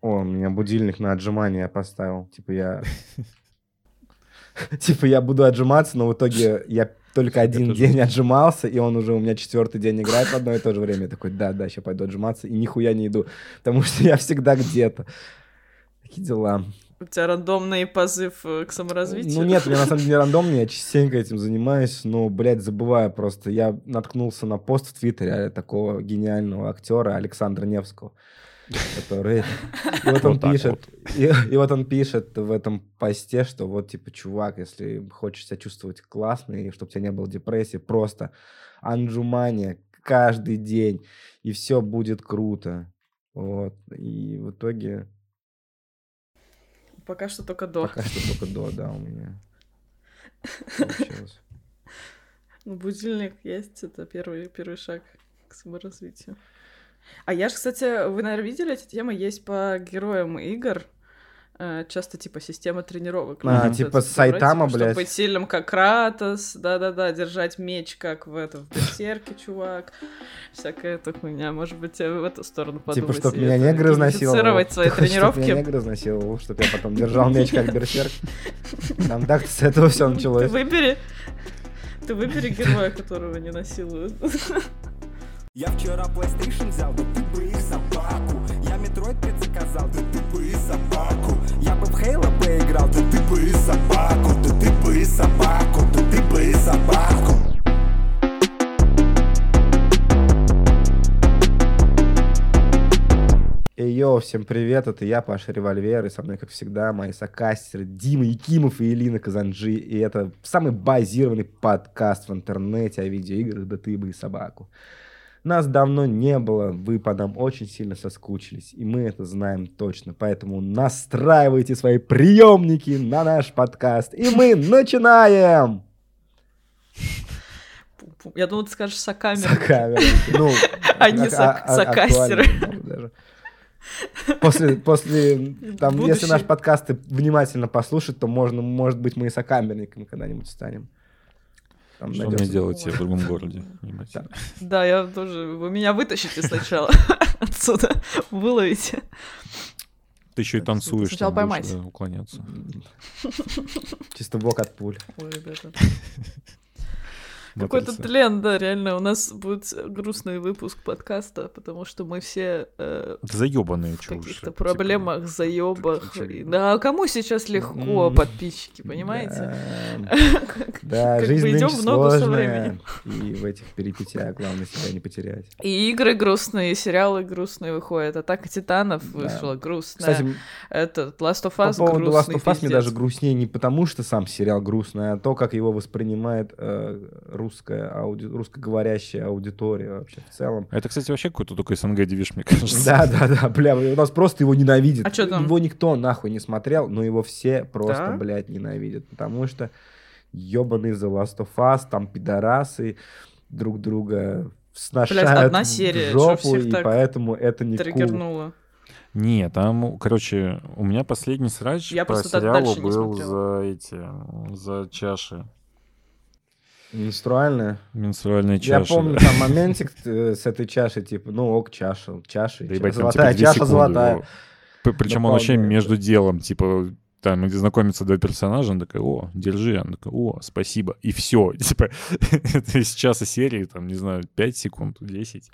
О, у меня будильник на отжимание поставил. Типа я... Типа я буду отжиматься, но в итоге я только один день отжимался, и он уже у меня четвертый день играет в одно и то же время. Я такой, да, да, сейчас пойду отжиматься, и нихуя не иду, потому что я всегда где-то. Такие дела. У тебя рандомный позыв э, к саморазвитию? Ну нет, у меня на самом деле рандомный, я частенько этим занимаюсь, но, блядь, забываю просто. Я наткнулся на пост в Твиттере такого гениального актера Александра Невского который... И вот он пишет, и, и вот он пишет в этом посте, что вот, типа, чувак, если хочешь себя чувствовать классно, и чтобы у тебя не было депрессии, просто анджумания каждый день, и все будет круто. Вот. И в итоге... Пока что только до. Пока что только до, да, у меня получилось. Ну, будильник есть, это первый, первый шаг к саморазвитию. А я же, кстати, вы, наверное, видели, эти темы есть по героям игр. Э, часто, типа, система тренировок. А, ну, типа Сайтама, типа, блядь. Чтобы быть сильным, как Кратос, да-да-да, держать меч, как в этом, в Берсерке, чувак. Всякая эта хуйня. Может быть, в эту сторону подумать. Типа, чтобы меня негр изнасиловал. свои тренировки. Чтобы меня негр изнасиловал, чтобы я потом держал меч, как Берсерк. Там так с этого все началось. Ты выбери, ты выбери героя, которого не насилуют. Я вчера PlayStation взял, да ты бы их собаку. Я Metroid предзаказал, да ты бы и собаку. Я бы в Halo поиграл, да ты бы и собаку. Да ты бы и собаку, да ты бы и собаку. Эй, йоу, всем привет, это я, Паша Револьвер, и со мной, как всегда, мои сокастеры Дима Якимов и Элина Казанджи, и это самый базированный подкаст в интернете о видеоиграх «Да ты бы и собаку». Нас давно не было, вы по нам очень сильно соскучились, и мы это знаем точно. Поэтому настраивайте свои приемники на наш подкаст, и мы начинаем! Я думал, ты скажешь сокамеры. Сокамеры. Ну, не сокастеры. После, после там, если наш подкаст внимательно послушать, то можно, может быть, мы и сокамерниками когда-нибудь станем. Там Что мне делать в другом городе? Да, я тоже... Вы меня вытащите сначала отсюда, выловите. Ты еще и танцуешь. Сначала поймать. Уклоняться. Чисто бок от пуль. Ой, ребята. Какой-то тлен, да, реально. У нас будет грустный выпуск подкаста, потому что мы все... Э, Заебанные В каких-то типа, проблемах, типа, заебах. Да, а кому сейчас легко, подписчики, понимаете? Да, жизнь идем в ногу со временем. И в этих перипетиях главное себя не потерять. И игры грустные, и сериалы грустные выходят. Атака титанов вышла грустная. Кстати, этот Last of Us По поводу Last of Us мне даже грустнее не потому, что сам сериал грустный, а то, как его воспринимает э, русская, ауди... русскоговорящая аудитория вообще в целом. Это, кстати, вообще какой-то только СНГ девиш, мне кажется. Да, да, да, бля, у нас просто его ненавидят. А что там? Его никто нахуй не смотрел, но его все просто, да? блядь, ненавидят, потому что ебаный The Last of Us, там пидорасы друг друга сношают Блядь, одна серия, в жопу, и поэтому это не триггернуло. Cool. Не, там, короче, у меня последний срач Я по сериалу был за эти, за чаши. Менструальная? Менструальная чаша. Я помню там моментик э, с этой чашей, типа, ну ок, чаша, чаша, да, чаша золотая, типа, чаша золотая. Причем он вообще между делом, типа, там, где знакомятся два персонажа, он такой, о, держи, он такой, о, спасибо, и все. Типа, это из часа серии, там, не знаю, 5 секунд, 10.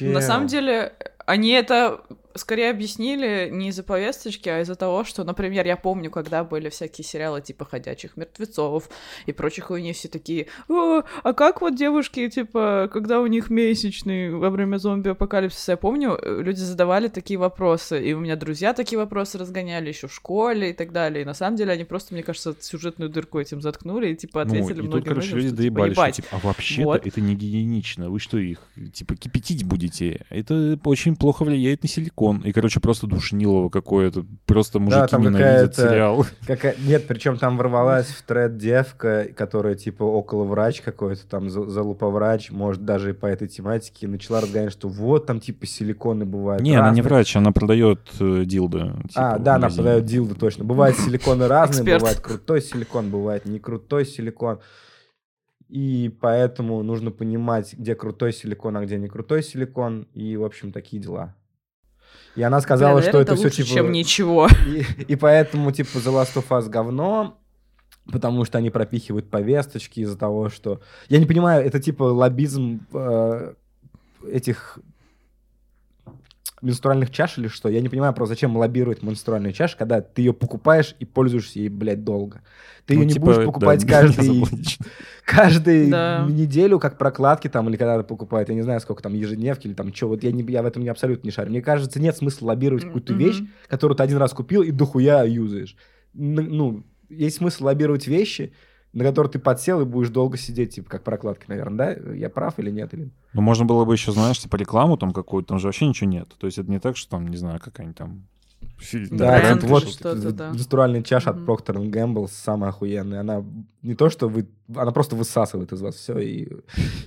На самом деле, они это скорее объяснили не из-за повесточки, а из-за того, что, например, я помню, когда были всякие сериалы типа «Ходячих мертвецов» и прочих хуйни, все такие, О, а как вот девушки, типа, когда у них месячные во время зомби-апокалипсиса, я помню, э, люди задавали такие вопросы, и у меня друзья такие вопросы разгоняли еще в школе и так далее, и на самом деле они просто, мне кажется, сюжетную дырку этим заткнули и, типа, ну, ответили ну, и тут, короче, люди доебали, что, типа, а вообще-то вот. это не гигиенично, вы что, их, типа, кипятить будете? Это очень плохо влияет на силикон. И, короче, просто душнилово какое-то. Просто мужики да, там ненавидят сериал. Какая... Нет, причем там ворвалась в тред девка, которая типа около врач какой-то, там залуповрач, может, даже и по этой тематике, и начала разгонять, что вот там типа силиконы бывают. Не, разные. она не врач, она продает э, дилдо. Типа, а, да, она продает дилдо, точно. Бывают силиконы разные, бывает крутой силикон, бывает не крутой силикон. И поэтому нужно понимать, где крутой силикон, а где не крутой силикон. И, в общем, такие дела. И она сказала, Бля, что это все типа... чем ничего. И, и поэтому, типа, The Last of Us говно, потому что они пропихивают повесточки из-за того, что... Я не понимаю, это типа лоббизм э, этих менструальных чаш или что? Я не понимаю просто, зачем лоббировать менструальную чашу, когда ты ее покупаешь и пользуешься ей, блядь, долго. Ты Ну, ее не типа, будешь да, покупать не каждый, каждую Да. неделю, как прокладки там, или когда покупают, я не знаю, сколько там, ежедневки или там, что, вот я, не, я в этом не абсолютно не шарю. Мне кажется, нет смысла лоббировать какую-то Мгм. вещь, которую ты один раз купил и дохуя юзаешь. Ну, есть смысл лоббировать вещи, на которые ты подсел и будешь долго сидеть, типа, как прокладки, наверное, да? Я прав или нет? Или... Ну, можно было бы еще, знаешь, типа рекламу там какую-то, там же вообще ничего нет. То есть это не так, что там, не знаю, какая-нибудь там... Да, это вот что-то, да. чаша Мгм. от Procter Gamble самая охуенная. Она не то, что вы... Она просто высасывает из вас все, и,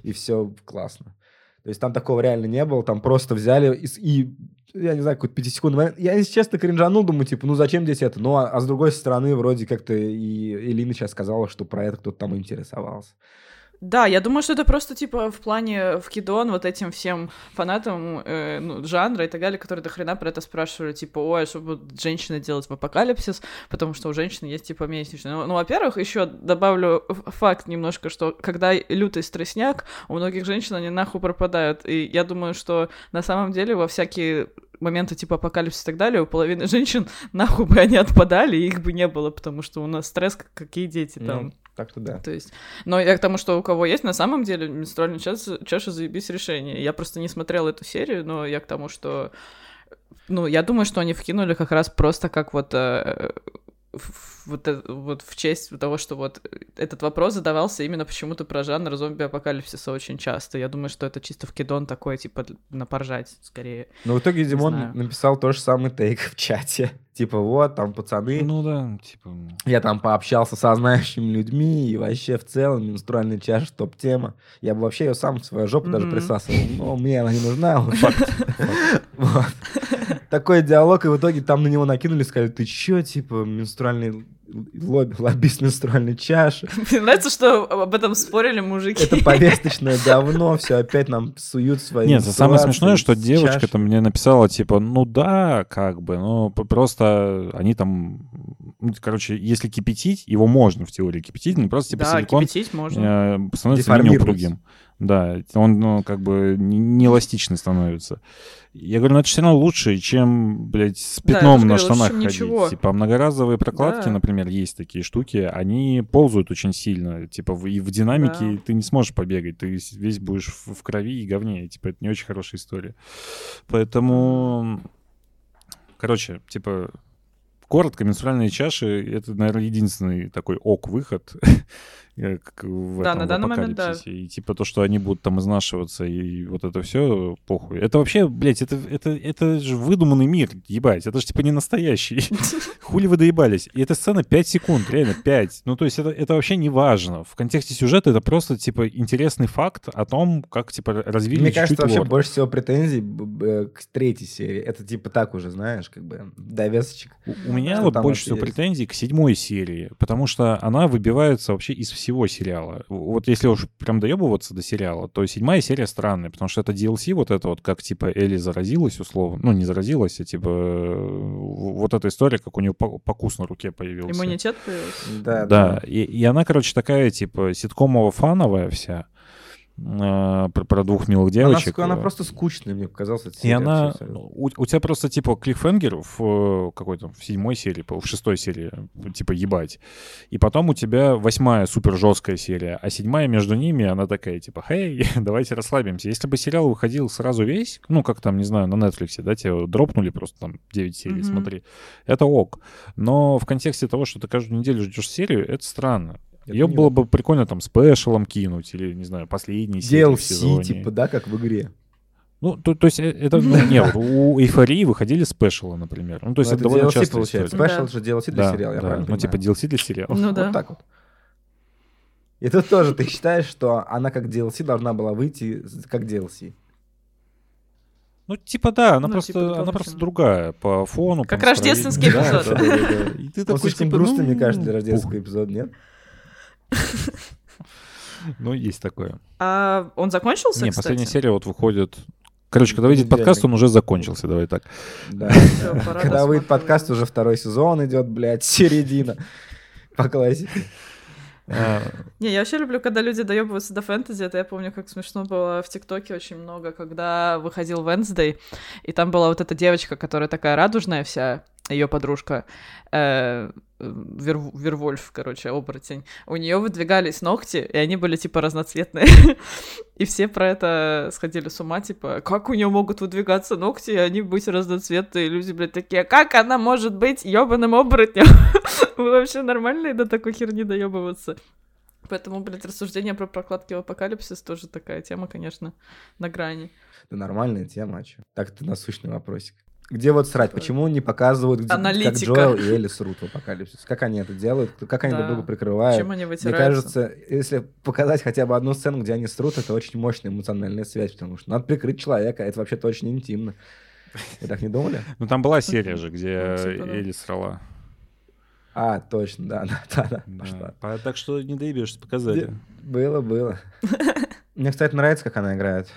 и все классно. То есть там такого реально не было, там просто взяли и, и я не знаю, какой-то пятисекундный момент. Я, если честно, кринжанул, думаю, типа, ну зачем здесь это? Ну, а, а с другой стороны, вроде как-то и Элина сейчас сказала, что про это кто-то там интересовался. Да, я думаю, что это просто, типа, в плане в Кидон вот этим всем фанатам э, ну, жанра и так далее, которые до хрена про это спрашивали, типа, ой, а что будут женщины делать в апокалипсис, потому что у женщин есть, типа, месячные. Ну, ну, во-первых, еще добавлю факт немножко, что когда лютый стрессняк, у многих женщин они нахуй пропадают, и я думаю, что на самом деле во всякие моменты типа апокалипсиса и так далее, у половины женщин нахуй бы они отпадали, и их бы не было, потому что у нас стресс, как какие дети там. Ну, так-то да. То есть, но я к тому, что у кого есть, на самом деле, менструальная чаша, чаша заебись решение. Я просто не смотрела эту серию, но я к тому, что... Ну, я думаю, что они вкинули как раз просто как вот... э, в- вот, э- вот в честь того, что вот этот вопрос задавался именно почему-то про жанр зомби-апокалипсиса очень часто. Я думаю, что это чисто в кидон такой, типа, на поржать скорее. Но в итоге Димон знаю. написал то же самый тейк в чате. Типа, вот, там, пацаны, Ну да, типа... Я там пообщался со знающими людьми, и вообще в целом менструальная чаша топ-тема. Я бы вообще ее сам в свою жопу даже присасывал, но мне она не нужна. Вот. Такой диалог, и в итоге там на него накинули, сказали, ты чё, типа, менструальный лобби, лоббист менструальной чаши. Мне нравится, что об этом спорили мужики. Это повесточное говно, все опять нам суют свои Нет, самое смешное, что девочка чаши. там мне написала, типа, ну да, как бы, но п- просто они там, ну, короче, если кипятить, его можно в теории кипятить, но просто типа да, силикон кипятить можно. э, становится менее упругим. Да, он, ну, как бы не не эластичный становится. Я говорю, ну это все равно лучше, чем, блядь, с Да, пятном тоже на говорю, штанах ходить. ничего. Типа многоразовые прокладки, Да. например, есть такие штуки, они ползают очень сильно. Типа в- и в динамике Да. ты не сможешь побегать, ты весь будешь в, в крови и говне. Типа это не очень хорошая история. Поэтому, короче, типа коротко, менструальные чаши — это, наверное, единственный такой ок-выход как в Да, этом, на в данный момент, да. И типа то, что они будут там изнашиваться и вот это все похуй. Это вообще, блядь, это, это, это же выдуманный мир, ебать. Это же типа не настоящий. Хули вы доебались? И эта сцена 5 секунд, реально 5. Ну, то есть это, это вообще не важно. В контексте сюжета это просто, типа, интересный факт о том, как, типа, развили Мне чуть-чуть кажется, вообще лор. больше всего претензий б- к третьей серии. Это типа так уже, знаешь, как бы довесочек. У- У меня вот больше вообще всего есть? претензий к седьмой серии, потому что она выбивается вообще из всего сериала. Вот если уж прям доебываться до сериала, то седьмая серия странная, потому что это DLC вот это вот, как типа Элли заразилась условно, ну не заразилась, а типа вот эта история, как у нее по- покус на руке появился. Иммунитет появился. Да, Да, и, и она, короче, такая, типа, ситкомово-фановая вся, про, про двух милых Она, девочек. она э, просто скучная, мне показалось. и серия она... абсолютно. У, у тебя просто, типа, клиффхенгер в э, какой-то, в седьмой серии, в шестой серии, типа, ебать. И потом у тебя восьмая супер жесткая серия, а седьмая между ними, она такая, типа, хей, давайте расслабимся. Если бы сериал выходил сразу весь, ну, как там, не знаю, на Netflix, да, тебе дропнули просто там 9 серий, Мгм. смотри, это ок. Но в контексте того, что ты каждую неделю ждешь серию, это странно. Это Ее было бы прикольно там спешалом кинуть, или, не знаю, в DLC, типа, да, как в игре. Ну, то, то есть э, это, ну, не, вот у эйфории выходили спешалы, например. Ну, то есть Ну, это, довольно DLC частая получается. Спешл же DLC для Да, сериала, я да. правильно Ну, типа? DLC для сериала. Ну да. Вот так вот. И тут тоже ты считаешь, что она как DLC должна была выйти как DLC. Ну, типа, да, она Ну, просто, типа она просто другая по фону. по Как рождественский настроению. эпизод. Да, да, да, да. И ты такой, слишком типа, грустный, мне ну, кажется, для рождественского эпизода, нет? Ну, есть такое. А он закончился, Не, кстати? последняя серия вот выходит Короче, когда выйдет подкаст, он уже закончился, давай так. Да. Когда выйдет подкаст, уже второй сезон идет, блядь, середина. По классике. А. Не, я вообще люблю, когда люди доебываются до фэнтези. Это я помню, как смешно было в ТикТоке очень много, когда выходил Wednesday, и там была вот эта девочка, которая такая радужная вся, ее подружка, э, Вер, Вервольф, короче, оборотень. У нее выдвигались ногти, и они были типа разноцветные. и все про это сходили с ума, типа, как у нее могут выдвигаться ногти, и они быть разноцветные. И люди, блядь, такие, как она может быть ебаным оборотнем? Вы вообще нормальные до такой херни доебываться? Поэтому, блядь, рассуждение про прокладки в апокалипсис тоже такая тема, конечно, на грани. Да нормальная тема, а чё? Так это насущный вопросик. Где вот срать? Почему не показывают, где, как Джоэл и Элли срут в апокалипсис? Как они это делают? Как они да. друг друга прикрывают? Чем они Мне кажется, если показать хотя бы одну сцену, где они срут, это очень мощная эмоциональная связь, потому что надо прикрыть человека, это вообще-то очень интимно. Вы так не думали? Ну там была серия же, где ну, Элли срала. А, точно, да, да, да, да, пошла. Так что не доебешься, показали. Было, было. Мне, кстати, нравится, как она играет.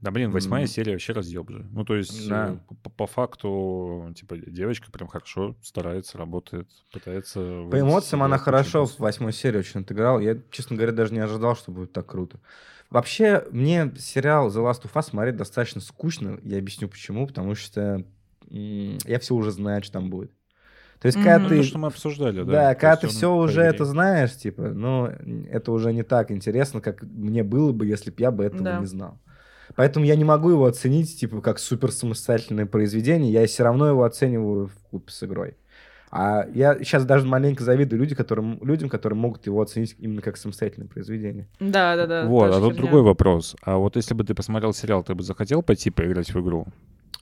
Да, блин, восьмая mm. серия вообще разъеб же. Ну, то есть, да. Э, по, по факту, типа, девочка прям хорошо старается, работает, пытается... По эмоциям она хорошо в восьмой серии очень отыграла. Я, честно говоря, даже не ожидал, что будет так круто. Вообще, мне сериал The Last of Us смотреть достаточно скучно. Я объясню почему. Потому что я все уже знаю, что там будет. То есть, mm-hmm. когда ты... То, что мы обсуждали, да. Да, когда ты все уже это знаешь, типа, ну, это уже не так интересно, как мне было бы, если бы я бы этого да. не знал. Поэтому я не могу его оценить, типа, как супер самостоятельное произведение. Я все равно его оцениваю в купе с игрой. А я сейчас даже маленько завидую людям, которым, людям, которые могут его оценить именно как самостоятельное произведение. Да, да, да. Вот, а тут другой вопрос. А вот если бы ты посмотрел сериал, ты бы захотел пойти поиграть в игру?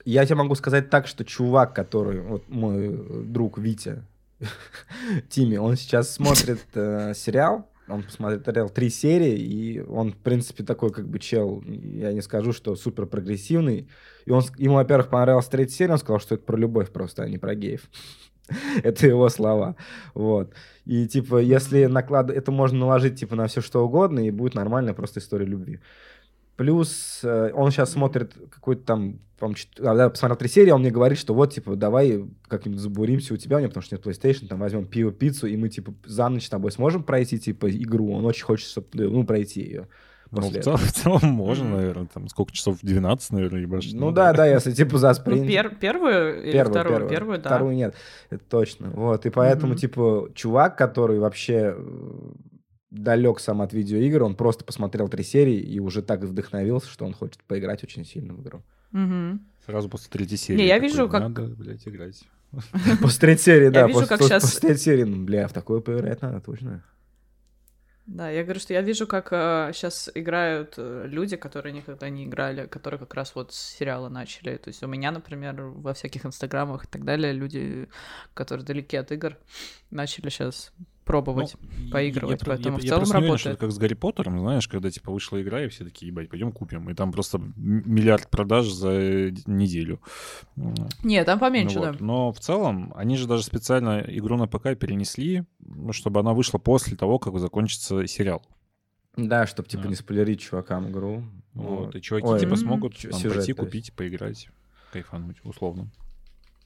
Я тебе могу сказать так, что чувак, который, вот мой друг Витя, Тими, он сейчас смотрит э, сериал, он посмотрел три серии, и он, в принципе, такой как бы чел, я не скажу, что супер прогрессивный. И он, ему, во-первых, понравилась третья серия, он сказал, что это про любовь просто, а не про геев. это его слова. Вот. И, типа, если наклад... это можно наложить, типа, на все что угодно, и будет нормальная просто история любви. Плюс э, он сейчас смотрит какой-то там, когда посмотрел три серии, он мне говорит, что вот, типа, давай как-нибудь забуримся у тебя, у меня, потому что нет PlayStation, там возьмем пиво, пиццу, и мы, типа, за ночь с тобой сможем пройти, типа, игру. Он очень хочет, ну, пройти ее. Ну, в, цел, в целом можно, наверное, там сколько часов? 12, наверное, ебашить. Ну да, да, если типа за спринт. Ну, пер, первую или первую, вторую? Первую, первую, да. Вторую нет, это точно. Вот, и поэтому, mm-hmm. типа, чувак, который вообще э, далек сам от видеоигр, он просто посмотрел три серии и уже так вдохновился, что он хочет поиграть очень сильно в игру. Угу. Сразу после третьей серии. Не, я такой, вижу, как... Надо, блядь, играть. После третьей серии, да. После третьей серии, ну, бля, в такое поиграть надо, точно. Да, я говорю, что я вижу, как э, сейчас играют э, люди, которые никогда не играли, которые как раз вот с сериала начали. То есть у меня, например, во всяких инстаграмах и так далее, люди, которые далеки от игр, начали сейчас пробовать, ну, поигрывать, я, поэтому я, в целом я работает. Уверен, что это как с Гарри Поттером, знаешь, когда типа вышла игра, и все такие, ебать, пойдем купим. И там просто миллиард продаж за неделю. Не, там поменьше, ну, вот. да. Но в целом, они же даже специально игру на ПК перенесли, чтобы она вышла после того, как закончится сериал. Да, чтобы типа да. не спойлерить чувакам игру. Вот, вот. и чуваки Ой, типа смогут там, прийти, купить, поиграть, кайфануть, условно.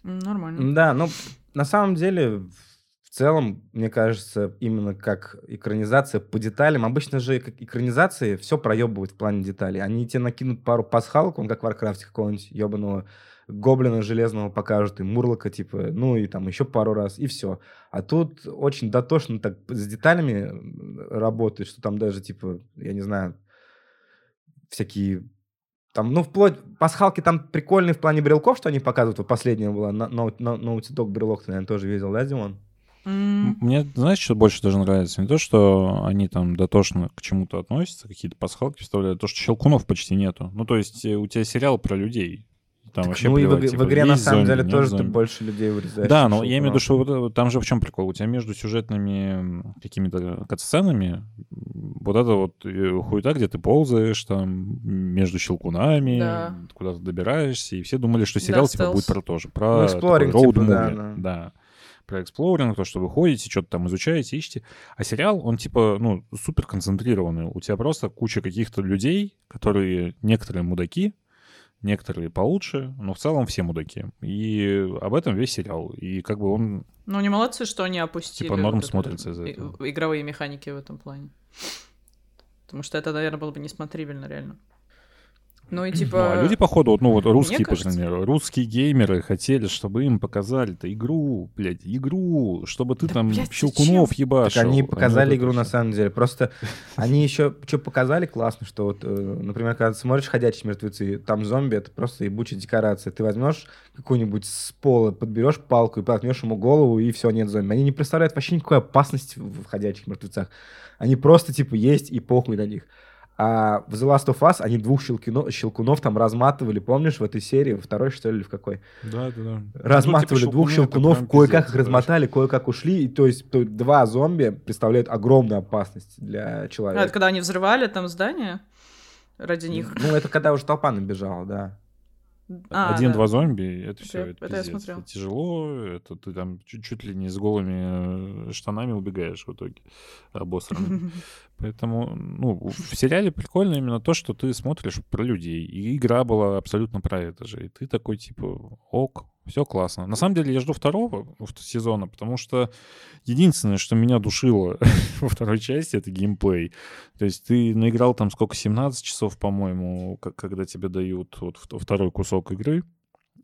Нормально. Да, ну, на самом деле, целом, мне кажется, именно как экранизация по деталям. Обычно же как экранизации все проебывают в плане деталей. Они тебе накинут пару пасхалок, он как в Warcraft е какого-нибудь ебаного гоблина железного покажут, и мурлока, типа, ну и там еще пару раз, и все. А тут очень дотошно так с деталями работает, что там даже, типа, я не знаю, всякие там, ну, вплоть, пасхалки там прикольные в плане брелков, что они показывают. Вот последняя была, Naughty Dog брелок, ты, наверное, тоже видел, да, Димон? Mm. Мне, знаешь, что больше даже нравится? Не то, что они там дотошно к чему-то относятся, какие-то пасхалки вставляют, то, что щелкунов почти нету. Ну, то есть э, у тебя сериал про людей. Там так, вообще ну плевать, и в, типа, в игре на самом зомби, деле тоже зомби. ты больше людей вырезаешь. Да, но я имею в виду, что вот, там же в чем прикол? У тебя между сюжетными какими-то катсценами вот это вот э, хуета, где ты ползаешь там между щелкунами, да. куда-то добираешься, и все думали, что сериал да, типа будет про то же, про ну, роуд типа, да, да. да про эксплоринг, то, что вы ходите, что-то там изучаете, ищете. А сериал, он типа, ну, супер концентрированный. У тебя просто куча каких-то людей, которые некоторые мудаки, некоторые получше, но в целом все мудаки. И об этом весь сериал. И как бы он... Ну, не молодцы, что они опустили... Типа норм вот смотрится из-за этого. Игровые механики в этом плане. Потому что это, наверное, было бы несмотрибельно, реально. Ну и типа... Ну, а люди, походу, вот, ну вот русские, кажется- например, русские геймеры хотели, чтобы им показали-то игру, блядь, игру, чтобы ты Да, там блядь, щелкунов зачем? ебашил. Так они показали это игру на самом деле. Просто они еще что показали классно, что вот, э, например, когда ты смотришь «Ходячие мертвецы», там зомби — это просто ебучая декорация. Ты возьмешь какую-нибудь с пола, подберешь палку и проткнешь ему голову, и все, нет зомби. Они не представляют вообще никакой опасности в «Ходячих мертвецах». Они просто, типа, есть и похуй на них. А в The Last of Us они двух щелкино- щелкунов там разматывали, помнишь, в этой серии, во второй, что ли, или в какой? Да, да, да. разматывали Ну, типа, двух щелкунов, кое-как их размотали, кое-как ушли. И, то есть то, два зомби представляют огромную опасность для А, это человека. когда они взрывали там здание ради них. Ну, это когда уже толпа набежала, да. А, Один-два да. зомби, это Это все, это, это я пиздец. Это тяжело, это ты там чуть, чуть ли не с голыми э, штанами убегаешь в итоге, обосранный. Поэтому, ну, в сериале прикольно именно то, что ты смотришь про людей. И игра была абсолютно про это же. И ты такой, типа, ок, все классно. На самом деле я жду второго сезона, потому что единственное, что меня душило во второй части, это геймплей. То есть ты наиграл там сколько, 17 часов, по-моему, когда тебе дают вот вт- второй кусок игры.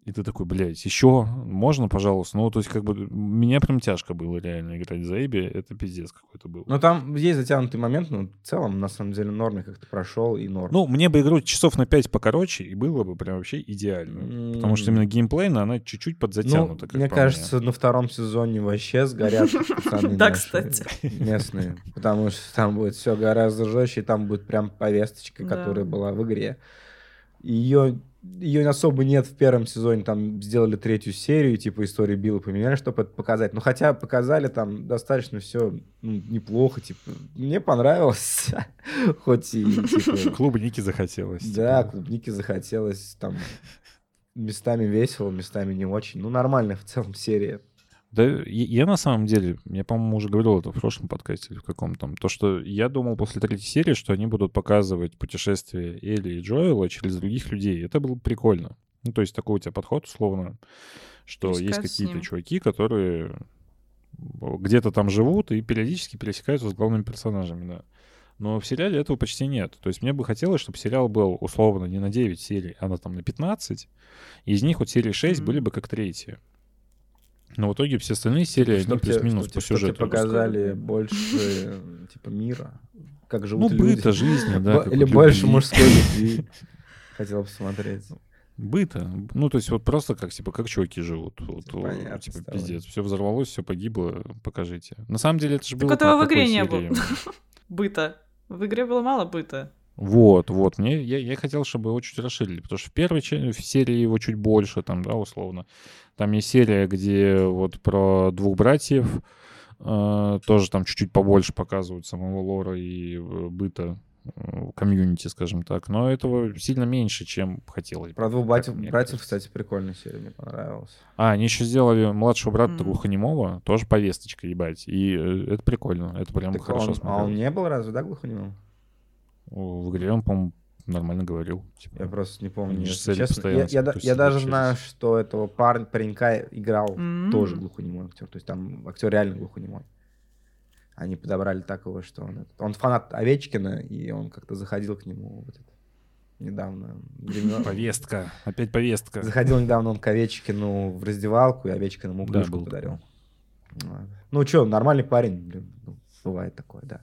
И ты такой, блядь, еще можно, пожалуйста? Ну, то есть, как бы, меня прям тяжко было реально играть за Эбби. Это пиздец какой-то был. Но там есть затянутый момент, но в целом, на самом деле, норме как-то прошел и норм. Ну, мне бы игру часов на 5 покороче, и было бы прям вообще идеально. Потому что именно геймплейно она чуть-чуть подзатянута. Ну, мне кажется, на втором сезоне вообще сгорят пацаны Да, кстати. местные. Потому что там будет все гораздо жестче, и там будет прям повесточка, которая была в игре. Ее ее особо нет в первом сезоне, там сделали третью серию, типа истории Билла поменяли, чтобы это показать. Ну, хотя показали там достаточно все неплохо, типа, мне понравилось, хоть и, типа, Клуб Ники захотелось. да, типа. клубники захотелось, там, местами весело, местами не очень. Ну, нормальная в целом серия. Да, я, я на самом деле, я, по-моему, уже говорил это в прошлом подкасте или в каком там, то, что я думал после третьей серии, что они будут показывать путешествие Элли и Джоэла через других людей. Это было прикольно. Ну, то есть такой у тебя подход, условно, что есть какие-то чуваки, которые где-то там живут и периодически пересекаются с главными персонажами, да. Но в сериале этого почти нет. То есть мне бы хотелось, чтобы сериал был условно не на 9 серий, а на, там, на 15. И из них вот серии 6 Мгм. были бы как третьи. Но в итоге все остальные серии, они Чтоб тебе- плюс-минус по сюжету. показали больше, типа, мира, как Ну, живут люди. быта, жизни, да. Или больше мужской любви. Хотел посмотреть. Быта. Ну, то есть вот просто как, типа, как чуваки живут. Вот, Типа, понятно, типа, с тобой. пиздец. Все взорвалось, все погибло, покажите. На самом деле это же Так было... этого как в игре какой не было. серии? Быта. В игре было мало быта. Вот, вот. Мне, я, я хотел, чтобы его чуть расширили, потому что в первой в серии его чуть больше, там, да, условно. Там есть серия, где вот про двух братьев э, тоже там чуть-чуть побольше показывают самого лора и э, быта э, комьюнити, скажем так. Но этого сильно меньше, чем хотелось. Про двух братьев, братьев, кстати, прикольная серия, мне понравилась. А, они еще сделали младшего брата Мгм. глухонемого, тоже повесточка, ебать. И э, это прикольно, это прям Так хорошо он- а смотрелось. он не был разве, да, глухонемым? В игре он, по-моему, нормально говорил. типа. Я просто не помню. Честно. Я, я да- типа я даже знаю, что этого парня, паренька играл М. тоже глухонемой актер. То есть там актер реально глухонемой. Они подобрали так его, что он... Он фанат Овечкина, и он как-то заходил к нему вот это, недавно. времен- Повестка, опять повестка. Заходил недавно он к Овечкину в раздевалку, и Овечкин ему Да, кружку был подарил. Ну что, нормальный парень, блин, ну, бывает такое, да.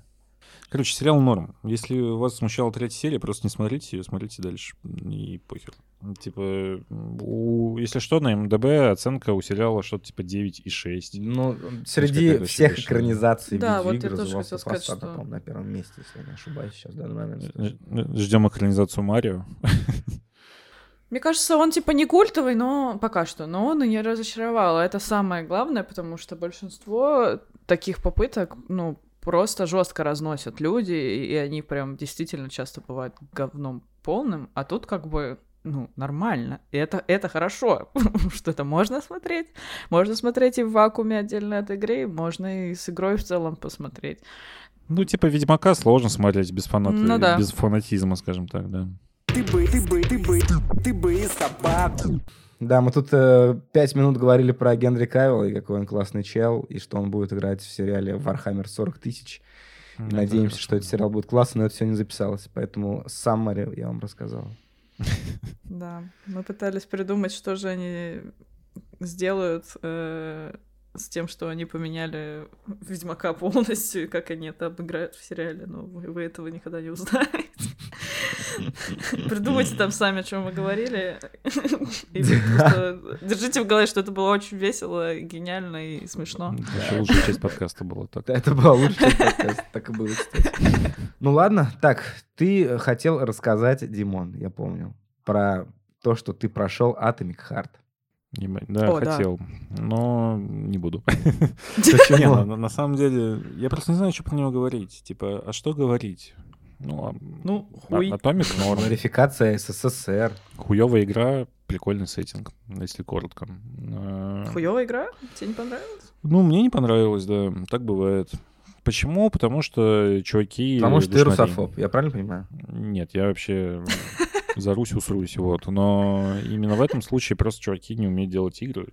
Короче, сериал норм. Если вас смущала третья серия, просто не смотрите ее, смотрите дальше. И похер. Типа, у- если что, на МДБ оценка у сериала что-то типа 9,6. Ну, среди всех вообще экранизаций Да, вот я видеоигр тоже Us, сказать, что- по-моему, на первом месте, если я не ошибаюсь сейчас, в данный момент. Ждем экранизацию Марио. Мне кажется, он типа не культовый, но пока что, но он и не разочаровал. Это самое главное, потому что большинство таких попыток, ну, просто жестко разносят люди, и они прям действительно часто бывают говном полным, а тут как бы ну, нормально. И это, это хорошо, что это можно смотреть. Можно смотреть и в вакууме отдельно от игры, можно и с игрой в целом посмотреть. Ну, типа, Ведьмака сложно смотреть без фаната, Ну да. без фанатизма, скажем так, да. ты бы, ты бы, ты бы, ты бы собаку. Да, мы тут э, пять минут говорили про Генри Кавилла и какой он классный чел, и что он будет играть в сериале Warhammer 40 тысяч. И надеемся, да, что этот сериал будет классный, но это все не записалось. Поэтому саммари я вам рассказал. Да, мы пытались придумать, что же они сделают э, с тем, что они поменяли Ведьмака полностью, и как они это обыграют в сериале, но вы, вы этого никогда не узнаете. Придумайте там сами, о чем мы говорили. Держите в голове, что это было очень весело, гениально и смешно. Вообще лучшая часть подкаста была так. Да, это была лучшая подкаст, так и было, кстати. Ну ладно, так, ты хотел рассказать, Димон, я помню, про то, что ты прошел Atomic Heart. Не- Да, О, да. хотел, но не буду. Не, на, самом деле, я просто не знаю, что про него говорить. Типа, а что говорить? Ну, а, Ну, а- хуй. Atomic норм. Модификация СССР. Хуевая игра, прикольный сеттинг, если коротко. А, Хуёвая игра? Тебе не понравилось? Ну, мне не понравилось, да, так бывает. Почему? Потому что чуваки... Потому что ты русофоб, я правильно понимаю? Нет, я вообще зарусь, усрусь, вот. Но именно в этом случае просто чуваки не умеют делать игры.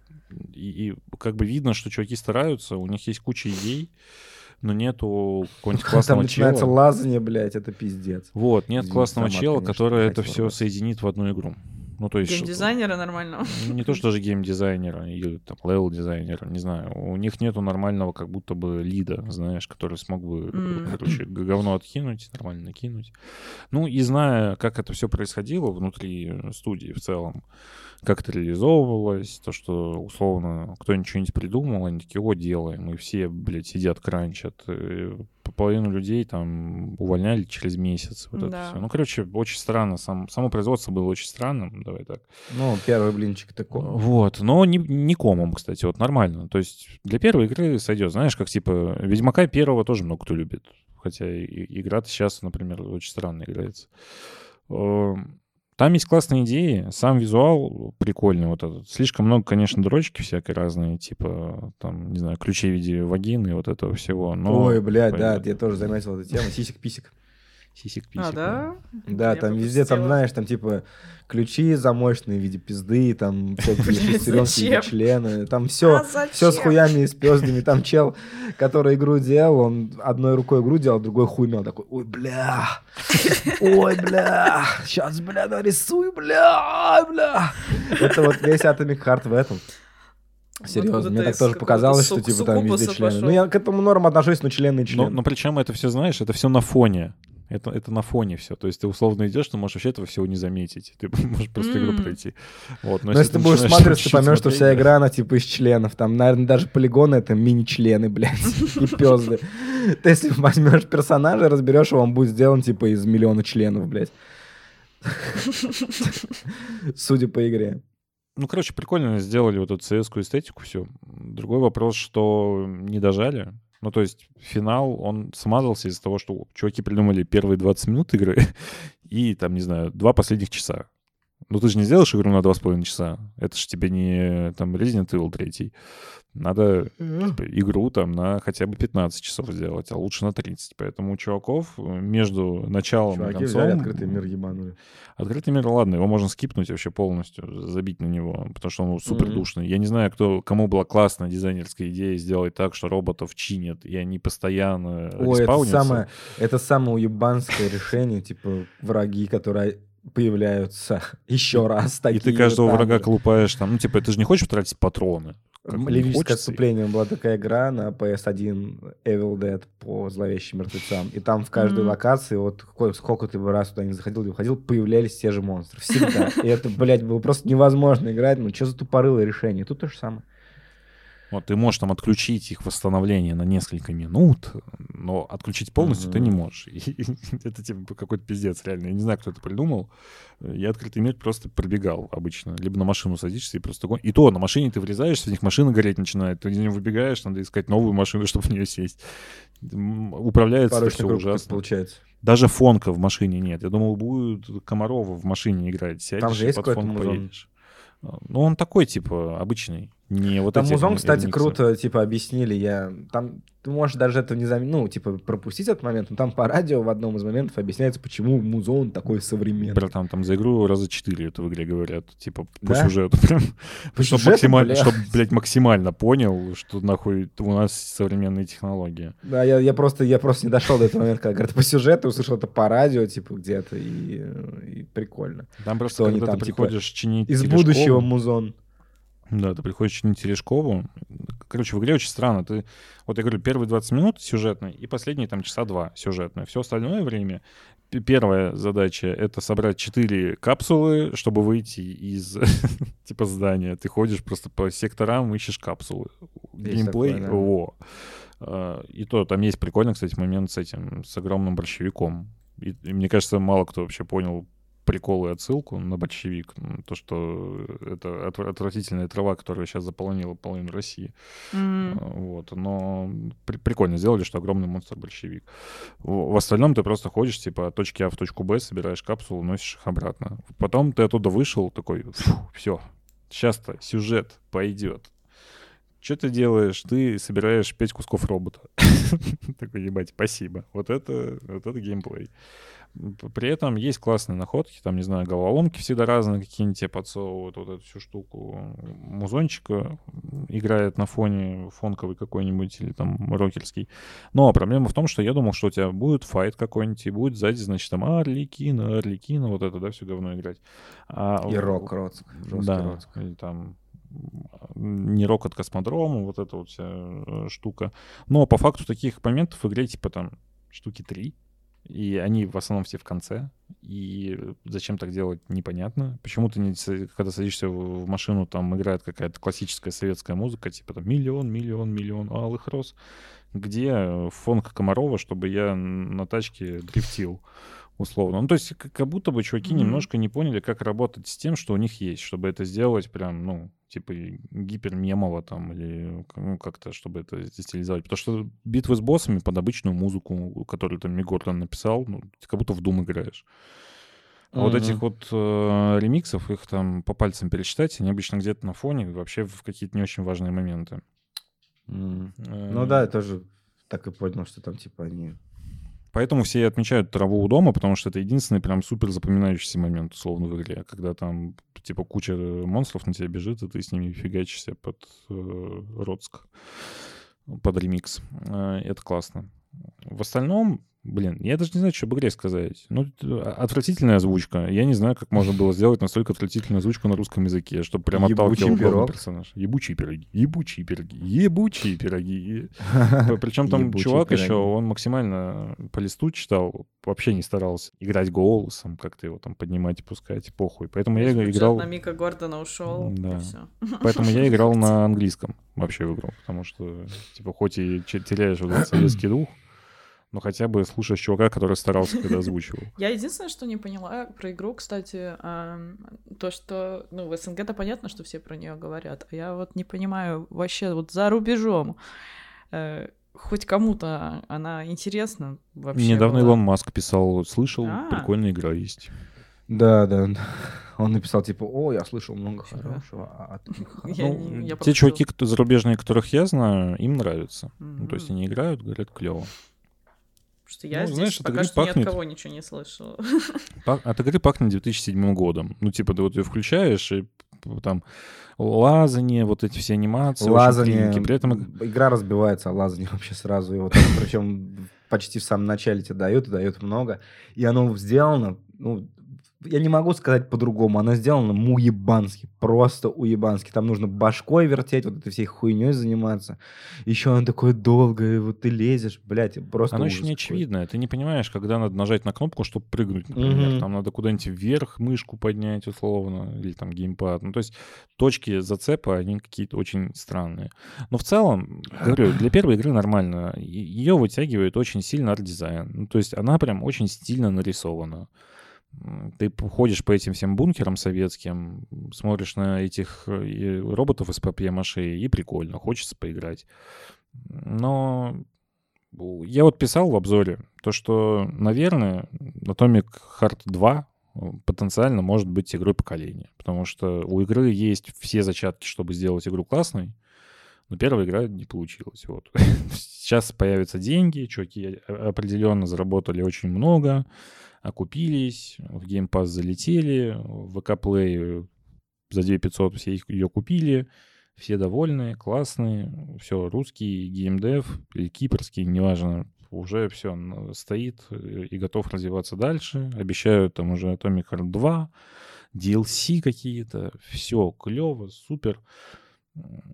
И, и как бы видно, что чуваки стараются, у них есть куча идей, но нету какого-нибудь Там классного начинается чела. лазание, блядь, это пиздец. Вот, нет Извините, классного чела, который это все соединит в одну игру. Ну, то есть... Геймдизайнера нормального. Не то, что даже геймдизайнера или там левел-дизайнера, не знаю. У них нету нормального как будто бы лида, знаешь, который смог бы, М. короче, говно откинуть, нормально накинуть. Ну и зная, как это все происходило внутри э, студии в целом, как это реализовывалось, то, что условно кто-нибудь что-нибудь придумал, они такие, о, делаем, и все, блядь, сидят, кранчат. Э, Половину людей там увольняли через месяц. Вот это Да. все. Ну, короче, очень странно. Сам, само производство было очень странным, давай так. Ну, первый блинчик такой. Вот, но не, не комом, кстати, вот нормально. То есть для первой игры сойдет. Знаешь, как типа Ведьмака первого тоже много кто любит. Хотя игра-то сейчас, например, очень странно играется. Там есть классные идеи, сам визуал прикольный вот этот. Слишком много, конечно, дрочки всякой разные, типа, там, не знаю, ключи в виде вагины, вот этого всего. Но Ой, блядь, да, я тоже заметил эту тему. Сисик-писик. Сисек-писек. А, да? Да, Я там везде, там, знаешь, там типа ключи замочные в виде пизды, там всякие шестеренки члена, там все, А все с хуями и с пездами. Там чел, который игру делал, он одной рукой игру делал, другой хуй мел, такой, ой, бля, ой, бля, сейчас, бля, нарисуй, бля, бля. Это вот весь Atomic Heart в этом. Серьезно, Откуда мне так тоже показалось, что типа там везде члены. пошел? Ну, я к этому норм отношусь, но члены и Но, члены. но причем это все, знаешь, это все на фоне. Это, это на фоне все. То есть ты условно идешь, ты можешь вообще этого всего не заметить. Ты можешь просто игру М. пройти. Вот. Но если ты будешь смотреть, ты поймешь, что вся игра, она типа из членов. Там, наверное, даже полигоны — это мини-члены, блядь, и пезды. Ты если возьмешь персонажа, разберешь его, он будет сделан типа из миллиона членов, блядь. Судя по игре. Ну, короче, прикольно сделали вот эту CS-ку эстетику, все. Другой вопрос, что не дожали. Ну, то есть финал, он смазался из-за того, что чуваки придумали первые 20 минут игры и, там, не знаю, два последних часа. Ну, ты же не сделаешь игру на 2,5 часа. Это же тебе не там Resident Evil 3. Надо типа, игру там на хотя бы 15 часов сделать, а лучше на 30. Поэтому у чуваков э, между началом и Чуваки концом... взяли открытый мир ебанули. Открытый мир, ладно, его можно скипнуть вообще полностью, забить на него, потому что он супер душный. Я не знаю, кто, кому была классная дизайнерская идея сделать так, что роботов чинят, и они постоянно Ой, это самое, это самое уебанское решение, типа враги, которые появляются еще раз. И такие ты же каждого там врага же. клупаешь там, ну, типа, ты же не хочешь тратить патроны. Лирическое отступление. Была такая игра на PS1 Evil Dead по зловещим мертвецам. И там в каждой Мгм. локации, вот сколько, сколько ты бы раз туда не заходил, не выходил, появлялись те же монстры. Всегда. И это, блядь, было просто невозможно играть. Ну, что за тупорылое решение? Тут то же самое. Вот ты можешь там отключить их восстановление на несколько минут, но отключить полностью ты не можешь. И это типа какой-то пиздец, реально. Я не знаю, кто это придумал. Я открытый мир просто пробегал обычно. Либо на машину садишься и просто... гон- И то, на машине ты врезаешься, в них машина гореть начинает. Ты из нее выбегаешь, надо искать новую машину, чтобы в нее сесть. Управляется Порочный все ужасно. получается. Даже фонка в машине нет. Я думал, будет Комарова в машине играть. Сядешь Там же есть под какой-то фон музон? поедешь. А, Ну, он такой, типа, обычный. Не вот Там музон, кстати, круто, типа, объяснили. Я... Там ты можешь даже это не заметить, ну, типа, пропустить этот момент, но там по радио в одном из моментов объясняется, почему музон такой современный. Братан, там за игру раза четыре это в игре говорят, типа, по Да? сюжету прям. По Чтоб сюжету, максимально, бля. чтоб, блядь, максимально понял, что нахуй у нас современные технологии. Да, я, я просто я просто не дошел до этого момента, когда говорят по сюжету, услышал это по радио, типа, где-то, и, и прикольно. Там просто, Что они когда там, ты типа, приходишь чинить Из Терешкову- будущего музон. Да, ты приходишь чинить Терешкову. Короче, в игре очень странно. Ты, вот я говорю, первые 20 минут сюжетные и последние там часа два сюжетные. Все остальное время Первая задача — это собрать 4 капсулы, чтобы выйти из типа здания. Ты ходишь просто по секторам, ищешь капсулы. Есть Геймплей, такое, да. во. А, И то, там есть прикольный, кстати, момент с этим, с огромным борщевиком. И, и мне кажется, мало кто вообще понял прикол и отсылку на борщевик. М, То, что это отв- отвратительная трава, которая сейчас заполонила половину России. А, Вот, но при- прикольно сделали, что огромный монстр-большевик. В, в остальном ты просто ходишь, типа, от точки А в точку Б, собираешь капсулу, носишь их обратно. Потом ты оттуда вышел, такой, все, сейчас-то сюжет пойдет. Что ты делаешь? Ты собираешь пять кусков робота. Такой, ебать, спасибо. Вот это, вот это геймплей. При этом есть классные находки, там, не знаю, головоломки всегда разные какие-нибудь тебе подсовывают, вот эту всю штуку. Музончика играет на фоне фонковый какой-нибудь или там рокерский. Но проблема в том, что я думал, что у тебя будет файт какой-нибудь, и будет сзади, значит, там Арликина, Арликина, вот это, да, все говно играть. А И рок, Роцк. Жесткий да, Роцк. или там не рок от космодрома, вот эта вот вся э, штука. Но по факту таких моментов в игре типа там штуки три, и они в основном все в конце. И зачем так делать, непонятно. Почему ты, не, когда садишься в машину, там играет какая-то классическая советская музыка, типа там миллион, миллион, миллион алых роз. Где э, фонка Комарова, чтобы я на тачке дрифтил? условно. Ну, то есть, как будто бы чуваки Мгм. немножко не поняли, как работать с тем, что у них есть, чтобы это сделать прям, ну, типа гипермемово там, или ну, как-то, чтобы это стилизовать. Потому что битвы с боссами под обычную музыку, которую там Мигордан написал, ну, ты как будто в Doom играешь. А вот Мгм. этих вот э, ремиксов, их там по пальцам пересчитать, они обычно где-то на фоне, вообще в какие-то не очень важные моменты. М. Э, Ну да, я тоже так и понял, что там типа они... Поэтому все отмечают траву у дома, потому что это единственный прям супер запоминающийся момент, условно, в игре. Когда там, типа, куча монстров на тебя бежит, и ты с ними фигачишься под э, Роцк, под ремикс. Э, это классно. В остальном, блин, я даже не знаю, что об игре сказать. Ну, отвратительная озвучка. Я не знаю, как можно было сделать настолько отвратительную озвучку на русском языке, чтобы прям отталкивал главный пирог. персонаж. Ебучие пироги, ебучие пироги, ебучие пироги. Причем там чувак еще, он максимально по листу читал, вообще не старался играть голосом, как-то его там поднимать и пускать, похуй. Поэтому я играл, на Мика Гордона ушел. Да. поэтому я играл на английском вообще в игру, потому что, типа, хоть и теряешь вот этот советский дух, но хотя бы слушаешь чувака, который старался, когда озвучивал. Я единственное, что не поняла про игру, кстати, то, что, ну, в СНГ-то понятно, что все про нее говорят, а я вот не понимаю вообще вот за рубежом. э, Хоть кому-то она интересна вообще. Недавно была? Илон Маск писал, слышал, А. прикольная игра есть. Да, да. Он написал типа, о, я слышал много Нифига. хорошего. а от них Я Ну, я те чуваки, кто, зарубежные, которых я знаю, им нравится. Ну, то есть они играют, говорят, клево. Потому что я Ну, здесь знаешь, пока что ни пахнет. от кого ничего не слышала. От игры пахнет 2007 годом. Ну, типа, ты вот ее включаешь, и там лазание, вот эти все анимации. Лазание. При этом иг- Игра разбивается, а лазание вообще сразу. его причем почти в самом начале тебе дают, и дают много. И оно сделано, ну, я не могу сказать по-другому. Оно сделано уебански, просто уебански. Там нужно башкой вертеть, вот этой всей хуйней заниматься. Еще оно такое долгое, вот ты лезешь, блядь, просто Оно еще не очевидное. Ты не понимаешь, когда надо нажать на кнопку, чтобы прыгнуть, например. Мгм. Там надо куда-нибудь вверх мышку поднять, условно, или там геймпад. Ну, то есть точки зацепа, они какие-то очень странные. Но в целом, говорю, для первой игры нормально. Ее вытягивает очень сильно арт-дизайн. Ну, то есть она прям очень стильно нарисована. Ты ходишь по этим всем бункерам советским, смотришь на этих э, роботов из папье-маше, и прикольно, хочется поиграть. Но я вот писал в обзоре то, что, наверное, Atomic Heart 2 потенциально может быть игрой поколения. Потому что у игры есть все зачатки, чтобы сделать игру классной, Но первая игра не получилась. Вот. Сейчас появятся деньги, чуваки определенно заработали очень много, окупились, в Game Pass залетели, в ВК Play за 2500 все ее купили, все довольны, классные, все, русский геймдев или кипрский, неважно, уже все стоит и готов развиваться дальше. Обещают там уже Atomic Heart 2, DLC какие-то, все клево, супер.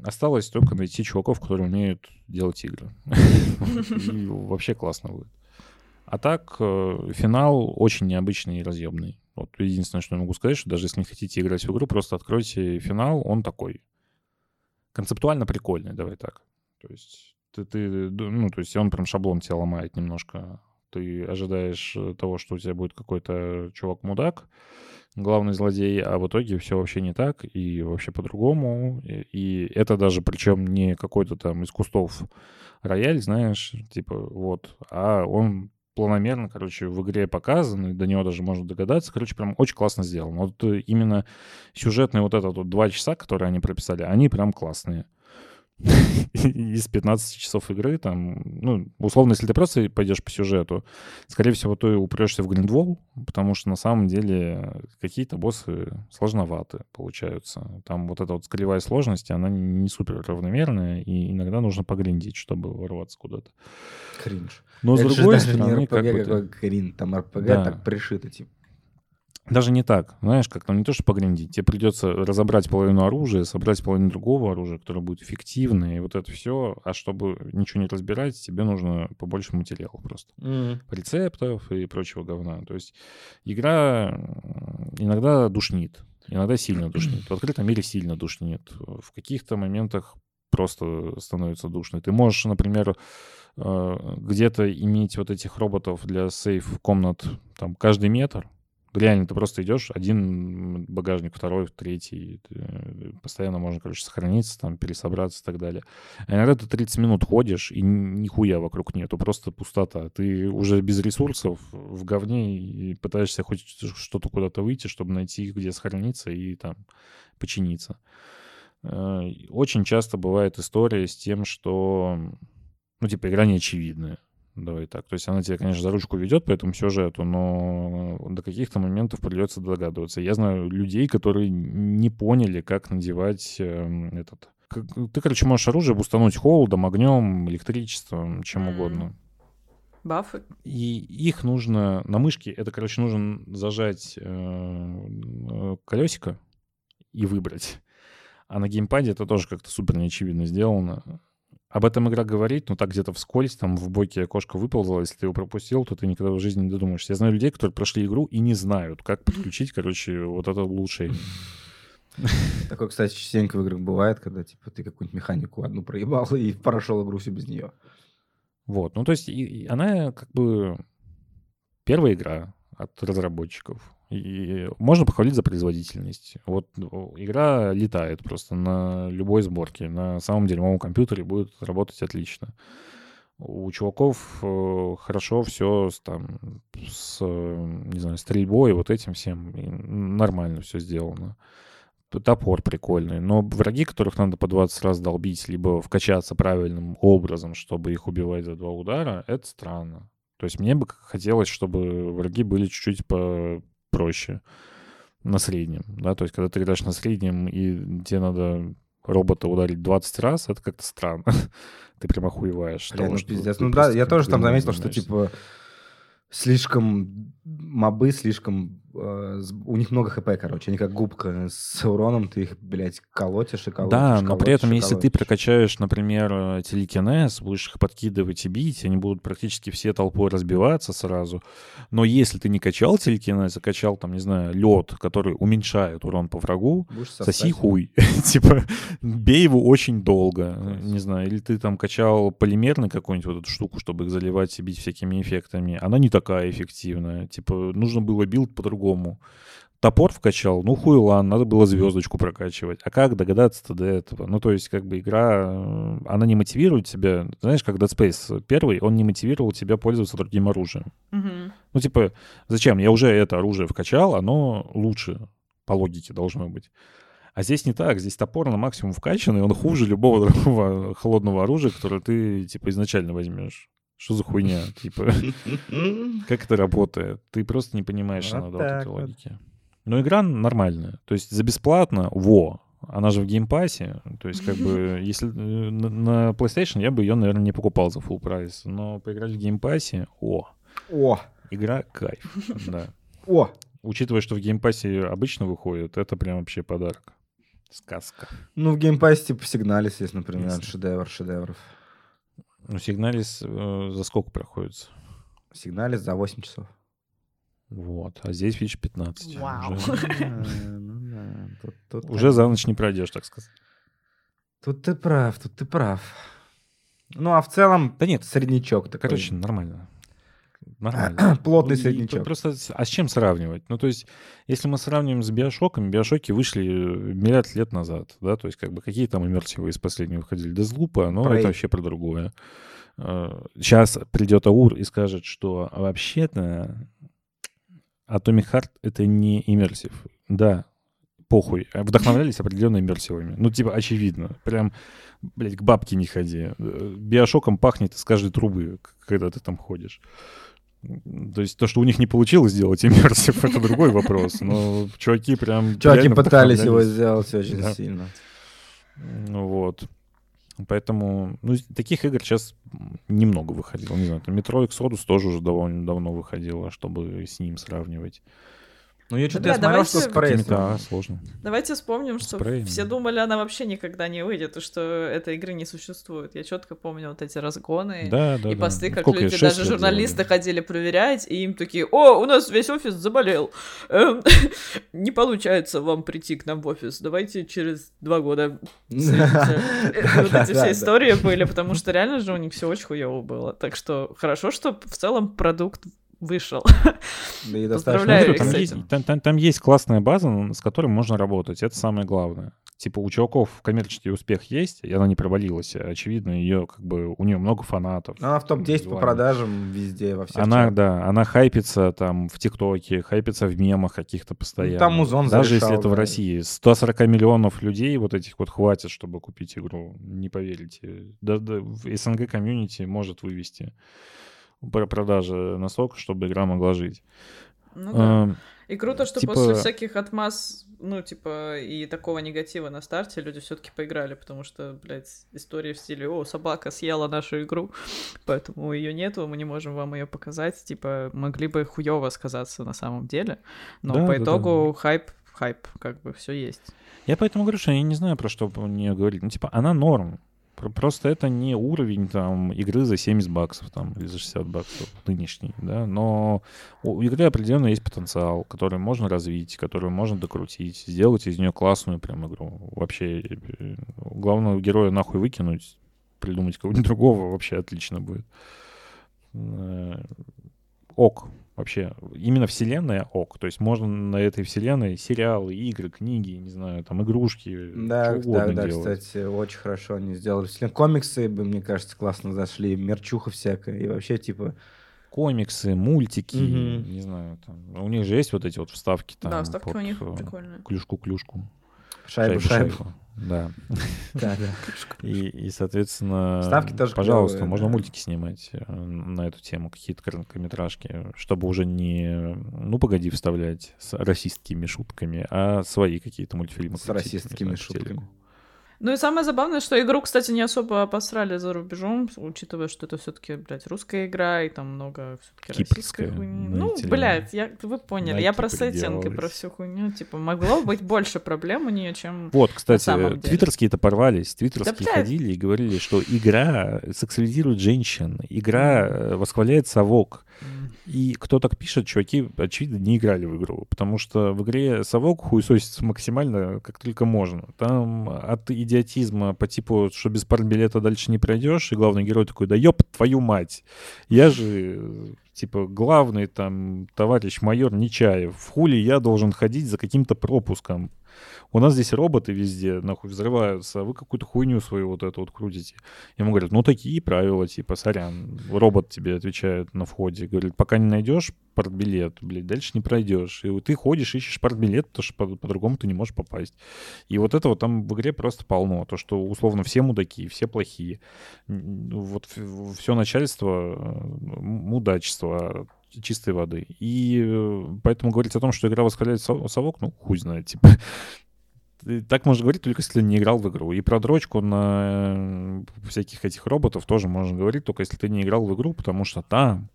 Осталось только найти чуваков, которые умеют делать игры. Вообще классно будет. А так, э, финал очень необычный и разъемный. Вот единственное, что я могу сказать, что даже если не хотите играть в игру, просто откройте финал, он такой. Концептуально прикольный, давай так. То есть ты, ты, ну, то есть он прям шаблон тебя ломает немножко. Ты ожидаешь э, того, что у тебя будет какой-то чувак-мудак, главный злодей, а в итоге все вообще не так и вообще по-другому. И, и это даже причем не какой-то там из кустов рояль, знаешь, типа вот, а он планомерно, короче, в игре показан, и до него даже можно догадаться. Короче, прям очень классно сделано. Вот э, именно сюжетные вот этот вот два часа, которые они прописали, они прям классные. из 15 часов игры, там, ну, условно, если ты просто пойдешь по сюжету, скорее всего, ты упрешься в гриндвол, потому что на самом деле какие-то боссы сложноваты получаются. Там вот эта вот скрывая сложность, она не супер равномерная, и иногда нужно погриндить, чтобы ворваться куда-то. Кринж. Но Это с же другой даже стороны, не как RPG, бы ты- крин, там RPG Да. так пришито, типа. Даже не так. Знаешь, как там не то, что погриндить. Тебе придется разобрать половину оружия, собрать половину другого оружия, которое будет эффективное, и вот это все. А чтобы ничего не разбирать, тебе нужно побольше материала просто. рецептов и прочего говна. То есть игра м, иногда душнит, иногда сильно душнит. В открытом мире сильно душнит. В каких-то моментах просто становится душно. Ты можешь, например, э, где-то иметь вот этих роботов для сейф-комнат там каждый метр. Реально, ты просто идешь, один багажник, второй, третий. э, Постоянно можно, короче, сохраниться, там, пересобраться и так далее. А иногда ты 30 минут ходишь, и нихуя вокруг нету, просто пустота. Ты уже без ресурсов в говне и пытаешься хоть что-то куда-то выйти, чтобы найти, где сохраниться и там починиться. Э, Очень часто бывает история с тем, что, ну, типа, игра неочевидная. Давай так. То есть она тебя, конечно, за ручку ведет по этому сюжету, но до каких-то моментов придется догадываться. Я знаю людей, которые не поняли, как надевать эм, этот... как- Ты, короче, можешь оружие устануть холодом, огнем, электричеством, чем М. угодно. Бафы. И их нужно на мышке, это, короче, нужно зажать э, колесико и выбрать. А на геймпаде это тоже как-то супер неочевидно сделано. Об этом игра говорит, но так где-то вскользь, там в боке окошко выползало, если ты его пропустил, то ты никогда в жизни не додумаешься. Я знаю людей, которые прошли игру и не знают, как подключить, короче, вот это улучшение. Такое, кстати, частенько в играх бывает, когда типа ты какую-нибудь механику одну проебал и прошел игру всю без нее. Вот, ну то есть и- и она как бы первая игра от разработчиков. И можно похвалить за производительность. Вот ну, игра летает просто на любой сборке. На самом дерьмовом компьютере будет работать отлично. У чуваков э, хорошо все с, там, с, э, не знаю, стрельбой, вот этим всем. И нормально все сделано. Топор прикольный. Но враги, которых надо по 20 раз долбить, либо вкачаться правильным образом, чтобы их убивать за два удара, это странно. То есть мне бы хотелось, чтобы враги были чуть-чуть попроще на среднем, да, то есть когда ты играешь на среднем и тебе надо робота ударить 20 раз, это как-то странно. ты прям охуеваешь. Бля, того, пиздец. Ну да, я тоже там заметил, что типа слишком мобы, слишком... э, у них много хп, короче. Они как губка с уроном, ты их, блядь, колотишь и колотишь. Да, но при колотишь этом, и если ты прокачаешь, например, э, телекинез, будешь их подкидывать и бить, они будут практически все толпой разбиваться сразу. Но если ты не качал телекинез, а качал, там, не знаю, лед, который уменьшает урон по врагу, Будешь соси хуй. типа, бей его очень долго. Класс. Не знаю, или ты там качал полимерный какую-нибудь вот эту штуку, чтобы их заливать и бить всякими эффектами. Она не такая эффективная. Типа, нужно было билд по-другому. Топор вкачал, ну хуйлан, надо было звездочку прокачивать. А как догадаться-то до этого? Ну, то есть, как бы игра, э, она не мотивирует тебя. Знаешь, как Dead Space первый, он не мотивировал тебя пользоваться другим оружием. Мгм. Ну, типа, зачем? Я уже это оружие вкачал, оно лучше по логике должно быть. А здесь не так, здесь топор на максимум вкачанный, он хуже любого другого холодного оружия, которое ты, типа, изначально возьмешь. Что за хуйня? Типа, как это работает? Ты просто не понимаешь иногда вот этой логики. Но игра нормальная. То есть за бесплатно, во, она же в Game Pass е. То есть как бы, если э, на, на PlayStation я бы ее, наверное, не покупал за full price. Но поиграть в Game Pass е, о, О, игра кайф. Да. о. Учитывая, что в Game Pass е обычно выходит, это прям вообще подарок. Сказка. Ну, в Game Pass е типа Signalis есть, например, Ясно. шедевр шедевров. Ну, Signalis э, за сколько проходится? Signalis за 8 часов. Вот. А здесь, видишь, 15. Вау. Уже, Ну да, тут- тут уже так. за ночь не пройдешь, так сказать. Тут ты прав, тут ты прав. Ну, а в целом, Да нет, среднячок такой. короче, нормально. Нормально. Плотный Ну, среднячок. Просто, с- а с чем сравнивать? Ну, то есть, если мы сравниваем с Биошоком, Биошоки вышли э, миллиард лет назад, да, то есть, как бы, какие там иммерсивы из последнего выходили? Дезлупа, но Prey. это вообще про другое. Сейчас придет Аур и скажет, что вообще-то Atomic Heart — это не иммерсив. Да, похуй. А Вдохновлялись определенно иммерсивами. Ну, типа, очевидно. Прям, блядь, к бабке не ходи. Э, Биошоком пахнет из каждой трубы, когда ты там ходишь. То есть то, что у них не получилось сделать иммерсив, это другой вопрос. Но чуваки прям... Чуваки пытались его сделать очень Да. сильно. Ну вот. Поэтому, ну, таких игр сейчас немного выходило. Не знаю, там Metro Exodus тоже уже довольно давно выходило, чтобы с ним сравнивать. Ну, я что-то смотрел, что спрей. Да, сложно. Давайте вспомним, что Спрей, все да. думали, она вообще никогда не выйдет, и что этой игры не существует. Я четко помню вот эти разгоны Да, да, и да. посты, Ну, как сколько, люди, даже журналисты делали? ходили проверять, и им такие, о, у нас весь офис заболел. Эм, Не получается вам прийти к нам в офис, давайте через два года встретимся». Э, Вот эти все истории были, потому что реально же у них все очень хуево было. Так что хорошо, что в целом продукт вышел. Да и Поздравляю достаточно. с там, этим. есть, там, там- там есть классная база, с которой можно работать. Это самое главное. Типа у чуваков коммерческий успех есть, и она не провалилась. Очевидно, ее как бы у нее много фанатов. Она в топ-10 по продажам везде, во всех Она, чатах. да, она хайпится там в ТикТоке, хайпится в мемах каких-то постоянно. Ну, там Музон Даже зарешал, если это в да. России. 140 миллионов людей вот этих вот хватит, чтобы купить игру. Не поверите. Да, да, в СНГ комьюнити может вывести про продажи настолько, чтобы игра могла жить. Ну да. Эм, И круто, что Типа- после всяких отмаз, ну, типа, и такого негатива на старте люди все таки поиграли, потому что, блядь, истории в стиле «О, собака съела нашу игру, поэтому ее нету, мы не можем вам ее показать», типа, могли бы хуево сказаться на самом деле, но Да, по да, да. итогу хайп, хайп, как бы все есть. Я поэтому говорю, что я не знаю, про что нее говорить. Ну, типа, она норм. Про- Просто это не уровень там игры за 70 баксов там, или за 60 баксов нынешний, да, но у игры определенно есть потенциал, который можно развить, который можно докрутить, сделать из нее классную прям игру. Вообще, э, главного героя нахуй выкинуть, придумать кого-нибудь другого, вообще отлично будет. Э, Ок, вообще. Именно вселенная ок. То есть можно на этой вселенной сериалы, игры, книги, не знаю, там игрушки, Да, что да, да, делать. кстати, очень хорошо они сделали. Если Комиксы бы, мне кажется, классно зашли, мерчуха всякая, и вообще, типа, Комиксы, мультики, Мгм. не знаю, там. У них же есть вот эти вот вставки там. да, ставки под, у них э, прикольные. Клюшку-клюшку. шайбу, шайбу. Да. Да, да. И, и, соответственно, Ставки тоже пожалуйста, можно да. мультики снимать э, на эту тему, какие-то короткометражки, чтобы уже не, ну, погоди, вставлять с расистскими шутками, а свои какие-то мультфильмы. С телеку. шутками. Ну и самое забавное, что игру, кстати, не особо обосрали за рубежом, учитывая, что это все таки блядь, русская игра, и там много все таки российской хуйни. Ну, эти- блядь, я, вы поняли, на я про сеттинг и про всю хуйню, типа, могло быть больше проблем у нее, чем... Вот, кстати, твиттерские-то порвались. Твиттерские блядь. ходили и говорили, что игра сексуализирует женщин, игра э, восхваляет совок. И кто так пишет, чуваки, очевидно, не играли в игру, потому что в игре совок хуесосится максимально, как только можно. Там от идиотизма по типу, что без билета дальше не пройдешь, и главный герой такой, да ёб твою мать, я же, типа, главный там товарищ майор Нечаев, в хули я должен ходить за каким-то пропуском. У нас здесь роботы везде, нахуй, взрываются, а вы какую-то хуйню свою вот эту вот крутите. Ему говорят, ну, такие правила, типа, сорян. Робот тебе отвечает на входе, говорит, пока не найдешь партбилет, блядь, дальше не пройдешь. И вот ты ходишь, ищешь партбилет, потому что по- по-другому ты не можешь попасть. И вот этого там в игре просто полно. То, что, условно, все мудаки, все плохие. Вот все начальство мудачество чистой воды. И э, поэтому говорить о том, что игра восхваляет со- совок, ну, хуй знает, типа. Ты- Так можно говорить только если не играл в игру. И про дрочку на э, всяких этих роботов тоже можно говорить, только если ты не играл в игру, потому что там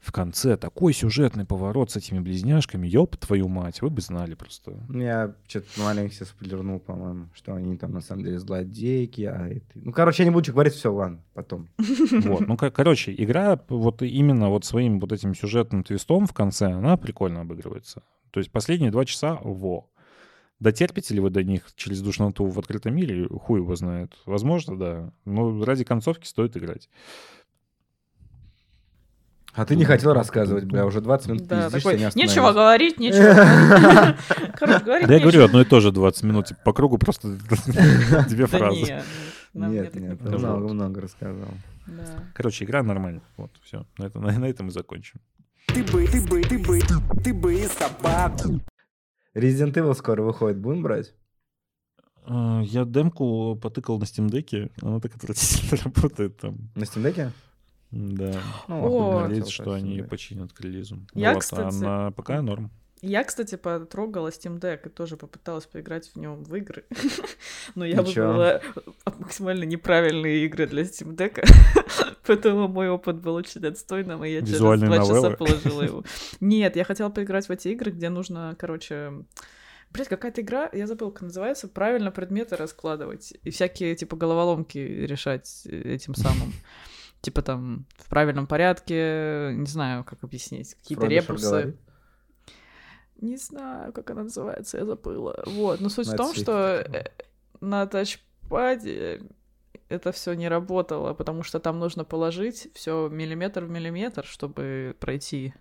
в конце такой сюжетный поворот с этими близняшками, ёб твою мать, вы бы знали просто. Я что-то маленько себе сплернул, по-моему, что они там на самом деле злодейки, а это... Ну, короче, я не буду говорить, все, ладно, потом. Вот. Ну, ко- короче, игра вот именно вот своим вот этим сюжетным твистом в конце, она прикольно обыгрывается. То есть последние два часа — во. Дотерпите ли вы до них через душноту в открытом мире? Хуй его знает. Возможно, да. Но ради концовки стоит играть. А ты не хотел рассказывать, бля, уже 20 минут Да, пиздишься, такой, не нечего говорить, нечего. Короче, говорить Да я говорю, одно и то же 20 минут. типа, по кругу просто две фразы. нет, Нет, много-много рассказал. Да. Короче, игра нормальная. Вот, все. На, это- на- на этом и закончим. Ты бы, ты бы, ты бы, ты бы и собаку. Resident Evil скоро выходит, будем брать? А, Я демку потыкал на Steam Deck, она так отвратительно работает там. На Steam Deck? Да. Ну, О. Надеюсь, что они ее починят к релизу. Я, Вот, кстати- А на ПК норм. Я, кстати, потрогала Steam Deck и тоже попыталась поиграть в нем в игры. Но я выбрала максимально неправильные игры для Steam Deck. Поэтому мой опыт был очень отстойным, и я через два часа положила его. Нет, я хотела поиграть в эти игры, где нужно, короче... Блять, какая-то игра, я забыла, как называется, правильно предметы раскладывать и всякие, типа, головоломки решать этим самым. Типа там в правильном порядке, не знаю, как объяснить, какие-то ребусы. Не знаю, как она называется, я забыла. Вот, но суть в том, что э, на тачпаде это все не работало, потому что там нужно положить все миллиметр в миллиметр, чтобы пройти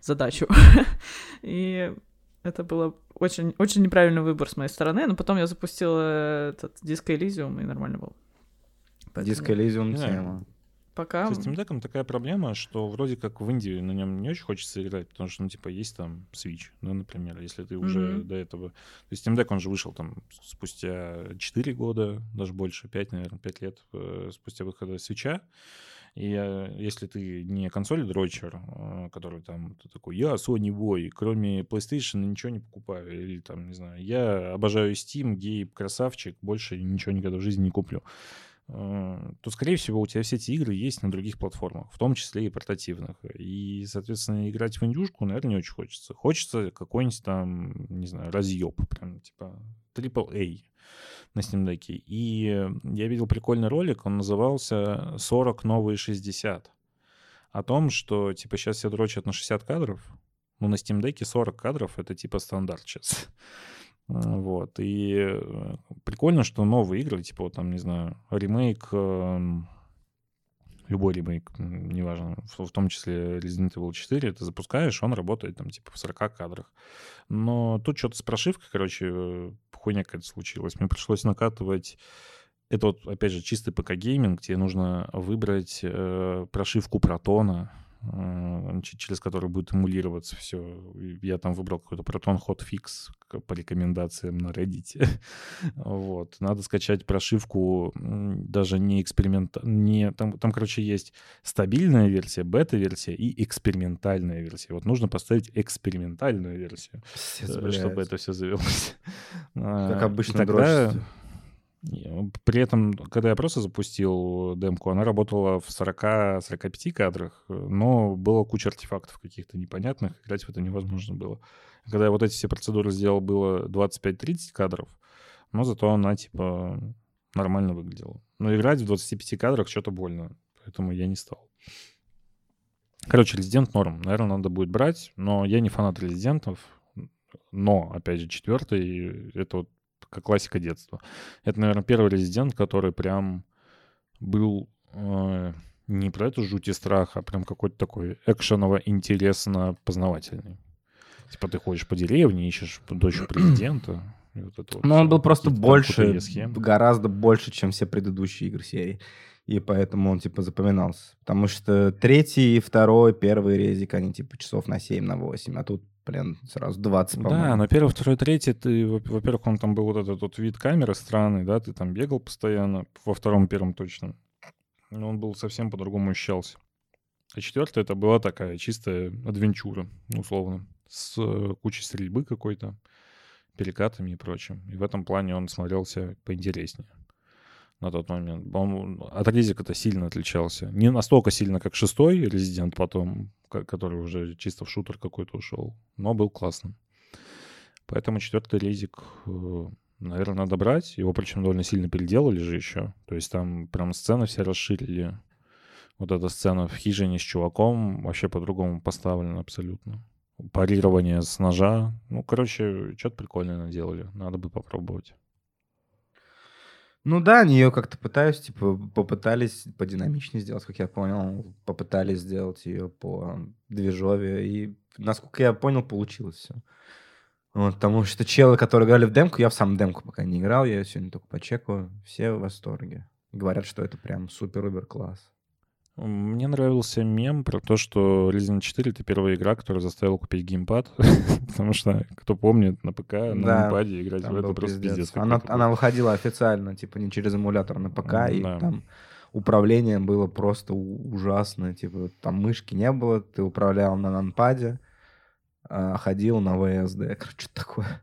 задачу. И это было очень, очень неправильный выбор с моей стороны, но потом я запустила этот Disco Elysium, и нормально был. Поэтому Диско Elysium тема. Пока... С Steam Deck такая проблема, что вроде как в Индии на нем не очень хочется играть, потому что, ну, типа, есть там Switch, ну, например, если ты уже Мгм. до этого... То есть Steam Deck, он же вышел там спустя 4 года, даже больше, 5, наверное, 5 лет э, спустя выхода Switch. И если ты не консоль дрочер, э, который там ты такой, я Sony Boy, кроме PlayStation ничего не покупаю, или там, не знаю, я обожаю Steam, гей, красавчик, больше ничего никогда в жизни не куплю то, скорее всего, у тебя все эти игры есть на других платформах, в том числе и портативных. И, соответственно, играть в индюшку, наверное, не очень хочется. Хочется какой-нибудь там, не знаю, разъеб, прям типа AAA на Steam Deck. И я видел прикольный ролик, он назывался «40 новые 60». О том, что, типа, сейчас все дрочат на 60 кадров, но на Steam Deck 40 кадров — это, типа, стандарт сейчас. Вот. И э, прикольно, что новые игры, типа, вот там, не знаю, ремейк, эм, любой ремейк, неважно, в, в том числе Resident Evil 4, ты запускаешь, он работает там, типа, в 40 кадрах. Но тут что-то с прошивкой, короче, э, хуйня какая-то случилась. Мне пришлось накатывать это вот, опять же, чистый ПК-гейминг, тебе нужно выбрать э, прошивку Протона, э, через которую будет эмулироваться все. Я там выбрал какой-то Proton Hotfix по рекомендациям на Reddit. вот. Надо скачать прошивку даже не эксперимент... Не... Там, там, короче, есть стабильная версия, бета-версия и экспериментальная версия. Вот нужно поставить экспериментальную версию, Пиздец, э, блядь. чтобы это все завелось. А, Как и обычно тогда... дрочите. И, При этом, когда я просто запустил демку, она работала в 40-45 кадрах, но было куча артефактов каких-то непонятных, играть в это невозможно было. Когда я вот эти все процедуры сделал, было 25-30 кадров, но зато она, типа, нормально выглядела. Но играть в 25 кадрах что-то больно, поэтому я не стал. Короче, Резидент норм. Наверное, надо будет брать, но я не фанат Резидентов. Но, опять же, четвертый — это вот как классика детства. Это, наверное, первый резидент, который прям был э, не про эту жуть и страх, а прям какой-то такой экшеново интересно познавательный. Типа ты ходишь по деревне, ищешь дочь президента, И вот вот Но Ну, он был просто больше, гораздо больше, чем все предыдущие игры серии. И поэтому он, типа, запоминался. Потому что третий, второй, первый резик, они, типа, часов на 7, на 8. А тут, блин, сразу 20, Да, по-моему. на первый, второй, третий, ты, во- во-первых, он там был вот этот вот вид камеры странный, да, ты там бегал постоянно, во втором, первом точно. Но он был совсем по-другому ощущался. А четвертый это была такая чистая адвенчура, условно, с э, кучей стрельбы какой-то, перекатами и прочим. И в этом плане он смотрелся поинтереснее на тот момент. Он от Резика-то сильно отличался. Не настолько сильно, как шестой Резидент потом, ко- который уже чисто в шутер какой-то ушел, но был классным. Поэтому четвертый резик, наверное, надо брать. Его причем довольно сильно переделали же еще. То есть там прям сцены все расширили. Вот эта сцена в хижине с чуваком вообще по-другому поставлена абсолютно. Парирование с ножа. Ну, короче, что-то прикольное наделали. Надо бы попробовать. Ну да, они ее как-то пытаются, типа, попытались подинамичнее сделать, как я понял. Попытались сделать ее по движове. И, насколько я понял, получилось все. Вот, потому что челы, которые играли в демку, я в сам демку пока не играл, я ее сегодня только почекаю. Все в восторге. Говорят, что это прям супер-убер класс. Мне нравился мем про то, что Resident 4 — это первая игра, которая заставила купить геймпад. Потому что, кто помнит, на ПК, на Да, геймпаде играть в это просто пиздец. пиздец. Она, выходила официально, типа, не через эмулятор на ПК, и там управление было просто ужасное. Типа, там мышки не было, ты управлял на нанпаде, а ходил на VSD. Короче, что такое?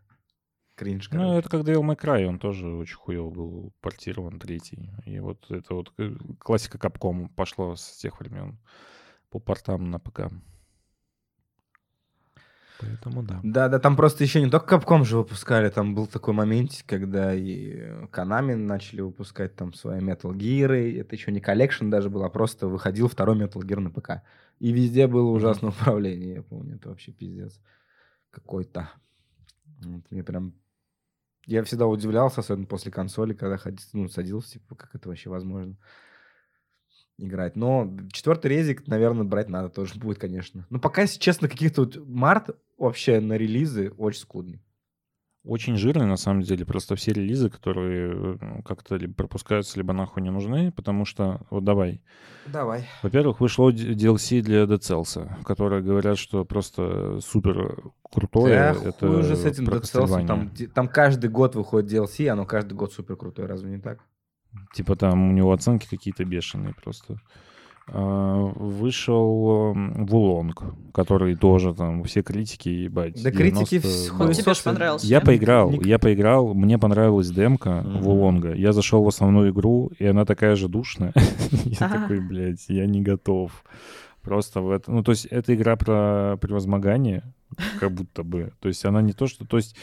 Кринж, Ну, это как Devil May Cry, он тоже очень хуево был портирован, третий. И вот это вот э, классика Capcom пошла с тех времен по портам на ПК. Поэтому да. Да, да, там просто еще не только Capcom же выпускали, там был такой момент, когда и Konami начали выпускать там свои Metal Gear, это еще не collection даже был, а просто выходил второй Metal Gear на ПК. И везде было ужасное управление, я помню, это вообще пиздец какой-то. Вот мне прям... Я всегда удивлялся, особенно после консоли, когда ходил, ну, садился, типа, как это вообще возможно играть. Но четвертый резик, наверное, брать надо тоже будет, конечно. Но пока, если честно, каких-то вот март вообще на релизы очень скудный. Очень жирный, на самом деле, просто все релизы, которые э, как-то либо пропускаются, либо нахуй не нужны, потому что, вот давай, Давай. Во-первых, вышло DLC для Dead Cells, которые говорят, что просто супер крутое. Да, это хуй уже с этим Dead Cells, там, там каждый год выходит DLC, оно каждый год супер крутое, разве не так? Типа там у него оценки какие-то бешеные просто. А, Вышел эм, Вулонг, который тоже там все критики, ебать. Да критики 90 вс- был. Он Ну, тебе ж собственно, понравился. Я поиграл, Ник- я поиграл, мне понравилась демка Мгм. Вулонга. Я зашел в основную игру, и она такая же душная. Я такой, блядь, я не готов. Просто в это... Ну, то есть, это игра про превозмогание, как будто бы. То есть, она не то, что... То есть,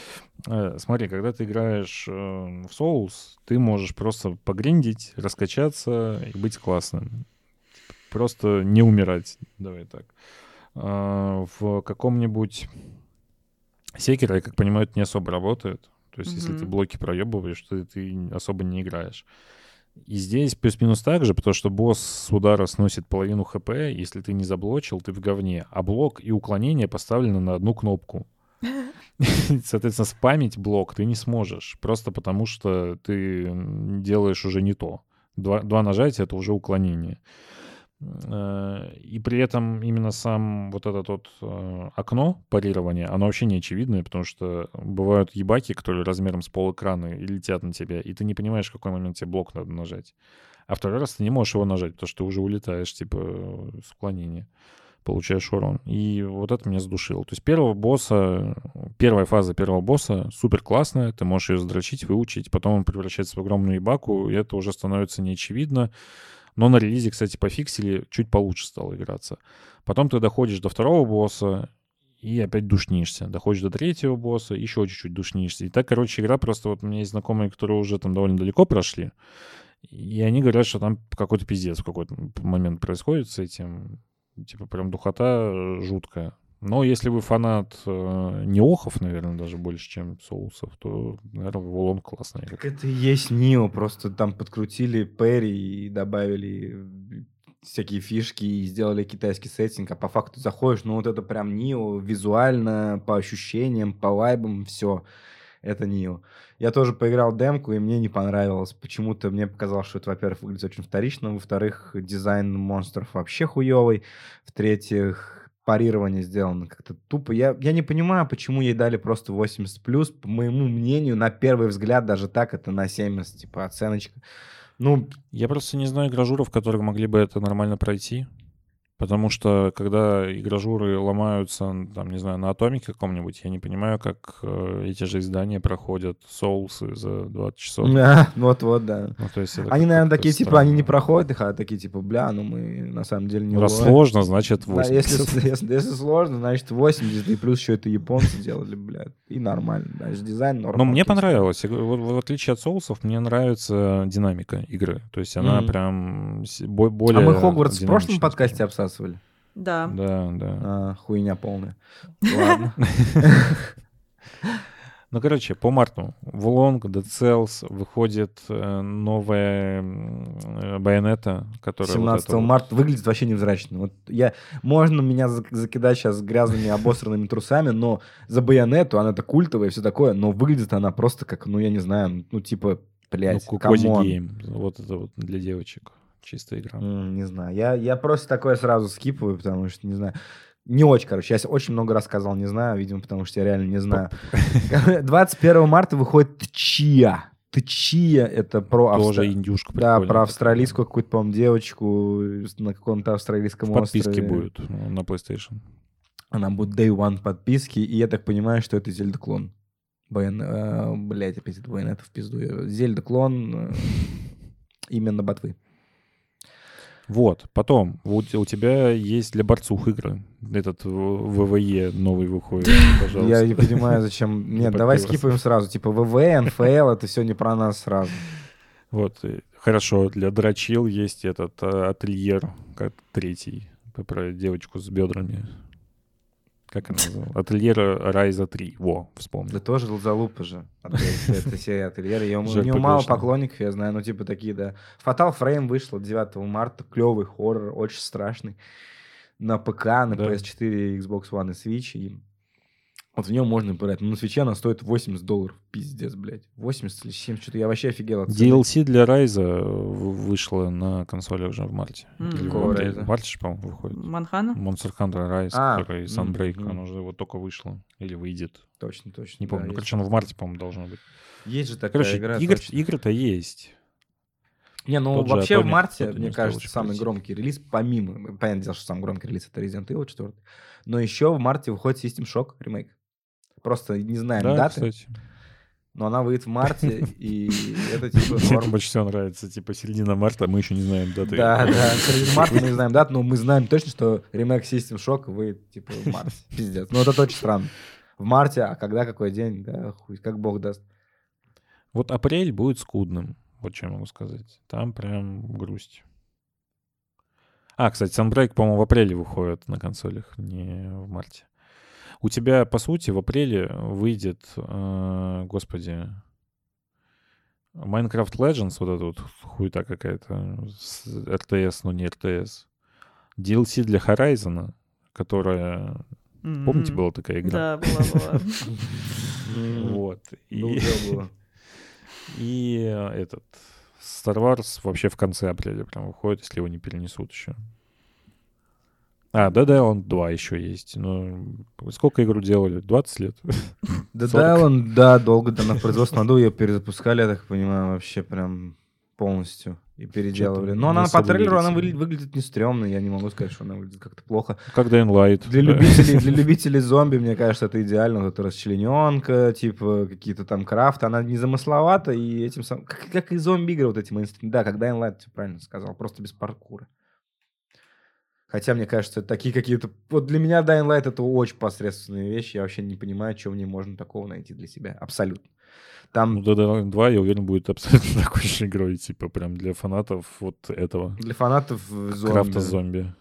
э, смотри, когда ты играешь э, в Souls, ты можешь просто погриндить, раскачаться и быть классным. Просто не умирать. Давай так. А, В каком-нибудь Секера, я как понимаю, это не особо работает. То есть, если ты блоки проебываешь, то ты особо не играешь. И здесь плюс-минус так же, потому что босс с удара сносит половину хп, если ты не заблочил, ты в говне. А блок и уклонение поставлены на одну кнопку. Соответственно, спамить блок ты не сможешь, просто потому что ты делаешь уже не то. Два, два нажатия — это уже уклонение. Э, И при этом именно сам вот это вот э, окно парирования, оно вообще не очевидное, потому что бывают ебаки, которые размером с полэкрана и летят на тебя, и ты не понимаешь, в какой момент тебе блок надо нажать. А второй раз ты не можешь его нажать, потому что ты уже улетаешь, типа, э, с уклонения. Получаешь урон. И вот это меня задушило. То есть первого босса, первая фаза первого босса супер классная, ты можешь ее задрочить, выучить, потом он превращается в огромную ебаку, и это уже становится неочевидно. Но на релизе, кстати, пофиксили, чуть получше стало играться. Потом ты доходишь до второго босса, и опять душнишься. Доходишь до третьего босса, еще чуть-чуть душнишься. И так, короче, игра просто... Вот у меня есть знакомые, которые уже там довольно далеко прошли, и они говорят, что там какой-то пиздец в какой-то момент происходит с этим. Типа прям духота э, жуткая. Но если вы фанат э, неохов, наверное, даже больше, чем соусов, то, наверное, Вулон классная игра. Как это и есть Нио, просто там подкрутили Перри и добавили всякие фишки и сделали китайский сеттинг, а по факту заходишь, ну вот это прям Нио, визуально, по ощущениям, по вайбам, все. это Нио. Я тоже поиграл демку, и мне не понравилось. Почему-то мне показалось, что это, во-первых, выглядит очень вторично, во-вторых, дизайн монстров вообще хуёвый, в-третьих, парирование сделано как-то тупо. Я, я не понимаю, почему ей дали просто 80+, плюс. по моему мнению, на первый взгляд, даже так это на 70, типа, оценочка. Ну, Я просто не знаю гражуров, которые могли бы это нормально пройти. Потому что, когда игражуры ломаются, там, не знаю, на атомике каком-нибудь, я не понимаю, как э, эти же издания проходят соусы за 20 часов. да, вот-вот, да. Ну, то есть Они, наверное, такие, типа, они не странно. проходят их, а такие, типа, бля, ну мы на самом деле не Раз сложно, значит Да, 80. если, если, если сложно, значит 80, и плюс еще это японцы делали, блядь. И нормально, значит, дизайн норм. Но мне окей. понравилось. Вот, в отличие от соусов, мне нравится динамика игры. То есть она прям более А мы Хогвартс в прошлом подкасте скажем. Обсасывали? Да. Да, да. А, хуйня полная. Ладно. Ну, короче, по марту в Long Dead Cells выходит э, новая э, байонета, которая... вот 17 это вот- марта выглядит вообще невзрачно. Вот я, можно меня зак- закидать сейчас грязными обосранными трусами, но за байонету она-то культовая и все такое, но выглядит она просто как, ну, я не знаю, ну, типа, блядь, ну, come on. Game. Вот это вот для девочек. Чистая игра. М, Не знаю. Я, я просто такое сразу скипываю, потому что не знаю. Не очень, короче. Я очень много раз сказал не знаю, видимо, потому что я реально не знаю. 21 марта выходит Tchia. Tchia это про... Тоже Австра- индюшка Да, про австралийскую какую-то, по-моему, девочку на каком-то австралийском В подписке острове. будет ну, на PlayStation. Она будет Day One подписки, и я так понимаю, что это Зельда клон. Байон... э, блядь, опять это байонета в пизду. Зельда клон э, именно ботвы. Вот, потом у, у тебя есть для борцух игры. Этот в- ВВЕ новый выходит, пожалуйста. Я не понимаю, зачем. Нет, давай скипаем сразу. Типа ВВ, НФЛ, это все не про нас сразу. Вот, и хорошо, для дрочил есть этот э, ательер, как третий, про девочку с бедрами. Как она называлась? Ательер Райза 3. Во, вспомнил. Да тоже залупа же. Это серия ательера. Я- У него мало поклонников, я знаю. Ну, типа такие, да. Fatal Frame вышла 9 марта. Клевый хоррор, очень страшный. На ПК, на Да. PS4, Xbox One и Switch. И вот в нем можно поиграть. Но на свече она стоит 80 долларов. Пиздец, блядь. 80 или 70, что-то я вообще офигел от цены. DLC для Райза в- вышло на консоли уже в марте. М. Или в Какого апреле. Райза? В марте, же, по-моему, выходит. Манхана? Monster Hunter Rise, А, который м, Sunbreak, м. оно уже вот только вышло. Или выйдет. Точно, точно. Не да, помню. Ну, есть короче, оно в марте, по-моему, должно быть. Есть же такая Короче, игра. игр, точно. игры-то есть. Не, ну Тот же вообще в Atomic марте, не мне успел кажется, самый пройти. громкий релиз, помимо, понятное дело, что самый громкий релиз это Resident Evil 4, но еще в марте выходит System Shock ремейк. Просто не знаем Да, даты, кстати. но она выйдет в марте, и это типа Мне норм. больше всего нравится. Типа середина марта, мы еще не знаем даты. Да, да, середина марта мы не знаем дату, но мы знаем точно, что ремейк System Shock выйдет типа в марте. Пиздец. Ну это очень странно. В марте, а когда, какой день, да, хуй, как бог даст. Вот апрель будет скудным. Вот что я могу сказать. Там прям грусть. А, кстати, Sunbreak, по-моему, в апреле выходит на консолях, не в марте. У тебя, по сути, в апреле выйдет, э, господи, Minecraft Legends, вот эта вот хуета какая-то, с РТС, но не РТС. DLC для Horizon, которая... Помните, М. была такая игра? Да. Вот. И... Было дело было. И э, этот Star Wars вообще в конце апреля прям выходит, если его не перенесут еще. А, Dead Island 2 еще есть. Ну, сколько игру делали? 20 лет? Да 40. да, долго там на производственном году ее перезапускали, я так понимаю, вообще прям полностью и переделывали. Но она по трейлеру она выглядит не стрёмно, я не могу сказать, что она выглядит как-то плохо. Как Dying Light. Для да. любителей, для любителей зомби, мне кажется, это идеально. Вот это расчлененка, типа какие-то там крафты. Она не замысловата, и этим самым... Как, как и зомби-игры вот эти мейнстрим. Да, как Dying Light, ты правильно сказал, просто без паркура. Хотя, мне кажется, это такие какие-то... Вот для меня Dying Light это очень посредственные вещи. Я вообще не понимаю, что в ней можно такого найти для себя. Абсолютно. Ну, Там Dead Island 2, я уверен, будет абсолютно такой же игрой, типа прям для фанатов вот этого. для фанатов зомби. Крафта зомби.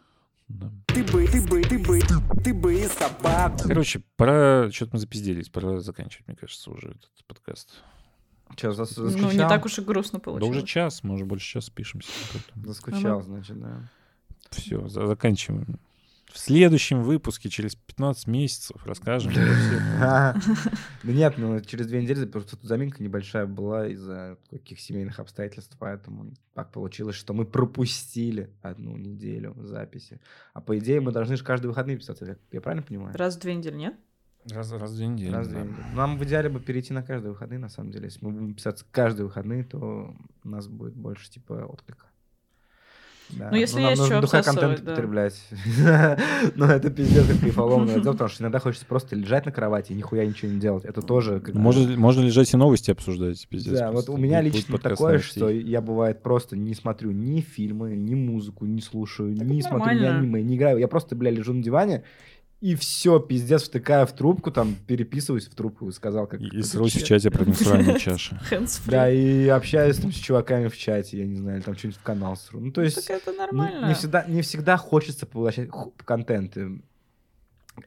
Да. Ты бы, ты бы, ты бы, ты бы и собаку. Короче, пора... Что-то мы запизделись, пора заканчивать, мне кажется, уже этот подкаст. Че, зас- Ну, заскучал? не так уж и грустно Да уже получилось. час, мы уже больше часа пишемся. Заскучал, значит, да. Все, заканчиваем. В следующем выпуске, через 15 месяцев, расскажем. Да нет, ну через две недели просто тут заминка небольшая была из-за каких семейных обстоятельств, поэтому так получилось, что мы пропустили одну неделю записи. А по идее мы должны же каждые выходные писать, я- правильно понимаю? Раз в две недели, нет? Раз, раз в две недели. Раз в две недели. Нам в идеале бы перейти на каждые выходные, на самом деле. Если мы будем писаться каждые выходные, то у нас будет больше типа отклика. Да. Ну, если нам есть нужно обсасывать, контент да. потреблять. Ну, это пиздец, как кайфоломное дело, потому что иногда хочется просто лежать на кровати и нихуя ничего не делать. Это тоже... как Можно, можно лежать и новости обсуждать, пиздец. Да, вот у меня лично такое, что я бывает просто не смотрю ни фильмы, ни музыку, не слушаю, не смотрю ни аниме, не играю. Я просто, бля, лежу на диване и все, пиздец, втыкаю в трубку, там, переписываюсь в трубку, сказал, как... И, срось в чате про насрание чаши. Да, и общаюсь там с чуваками в чате, я не знаю, или там что-нибудь в канал сру. Ну, то есть... Так это Не, нормально. не всегда, не всегда хочется поглощать ху- контент.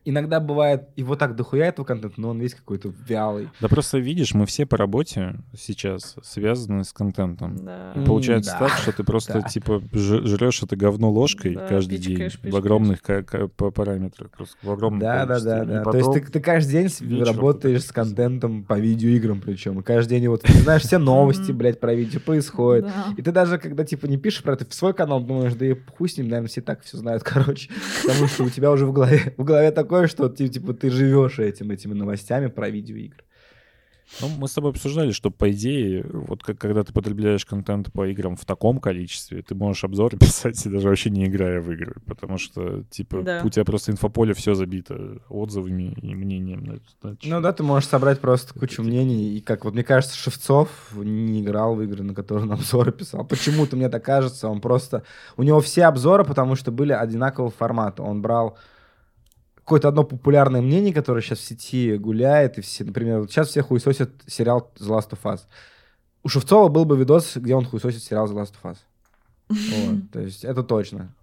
Иногда бывает его так дохуя этого контента, но он весь какой-то вялый. Да просто видишь, мы все по работе сейчас связаны с контентом. Да. Получается да. так, что ты просто Да. типа жрешь это говно ложкой Да, каждый день пичкаешь, в пичкаешь. огромных па- параметрах, просто в огромном Да, да, да, да. То потом- есть ты, ты каждый день работаешь с контентом по видеоиграм причем. И каждый день вот ты знаешь все новости, блядь, про видео происходит. Да. И ты даже, когда, типа, не пишешь про это в свой канал, думаешь, да и хуй с ним, наверное, все так все знают, короче. Потому что у тебя уже в голове, в голове такое, что, ты, типа, ты живешь этим, этими новостями про видеоигры. Ну, мы с тобой обсуждали, что, по идее, вот как, когда ты потребляешь контент по играм в таком количестве, ты можешь обзоры писать, и даже вообще не играя в игры, потому что, типа, Да. у тебя просто инфополе все забито отзывами и мнением. Ну да, ты можешь собрать просто кучу мнений. И как вот мне кажется, Шевцов не играл в игры, на которые он обзоры писал. Почему-то мне так кажется, он просто... У него все обзоры, потому что были одинакового формата. Он брал какое-то одно популярное мнение, которое сейчас в сети гуляет, и все, например, вот сейчас все хуесосят сериал The Last of Us. У Шевцова был бы видос, где он хуесосит сериал The Last of Us. Вот, то есть это точно.